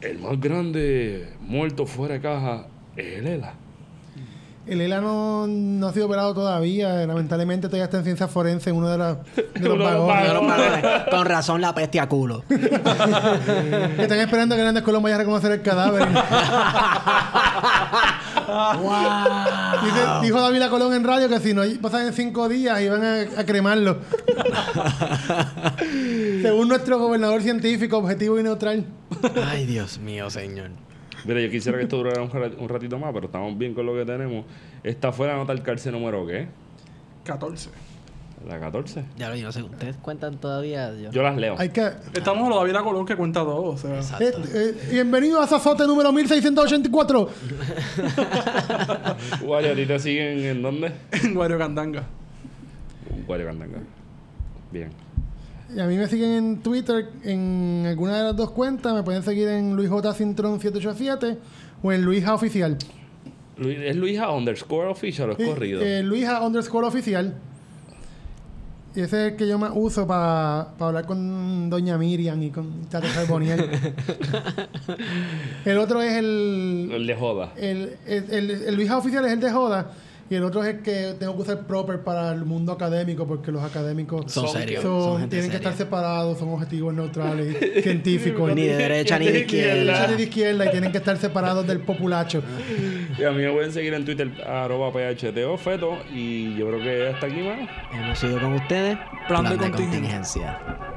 el más grande muerto fuera de caja es el ELA. El ELA no, no ha sido operado todavía. Lamentablemente todavía está en ciencia forense en uno de, los de los vagones. Con razón la peste a culo. Que están esperando que Grandes Colón vaya a reconocer el cadáver. Dice- dijo David Colón en radio que si no pasan en cinco días iban a, a cremarlo. Según nuestro gobernador científico, objetivo y neutral. Ay, Dios mío, señor. Mira, yo quisiera que esto durara un, ra- un ratito más, pero estamos bien con lo que tenemos. Esta fue la nota del cárcel número ¿qué? 14. La 14. Ya lo yo no sé. ¿Ustedes cuentan todavía? Yo, Yo las leo. Hay que. Estamos a David Colón que cuenta todo. O sea, Exacto. Eh, eh, bienvenido a Sazote número 1684. Guayo, ¿a ti te siguen en dónde? en Guario Candanga. Guayo Candanga. Bien. Y a mí me siguen en Twitter en alguna de las dos cuentas. Me pueden seguir en Luis J. Sintron 787 o en Luisa Oficial. ¿Es Luisa underscore official o es Sí, corrido? eh, Luisa underscore oficial. Y ese es el que yo más uso para hablar con Doña Miriam y con Tata Carboniel. el otro es el. el de joda. El, el, el, el Luisa oficial es el de Joda. Y el otro es el que tengo que usar proper para el mundo académico, porque los académicos Son serios. son- Son gente tienen que estar separados, son objetivos neutrales, científicos. Ni de derecha ni de de derecha izquierda. ni de izquierda y tienen que estar separados del populacho. Y a mí me pueden seguir en Twitter, arroba PHTO Feto. Y yo creo que hasta aquí, mano. Hemos ido con ustedes. Plan de contingencia. contingencia.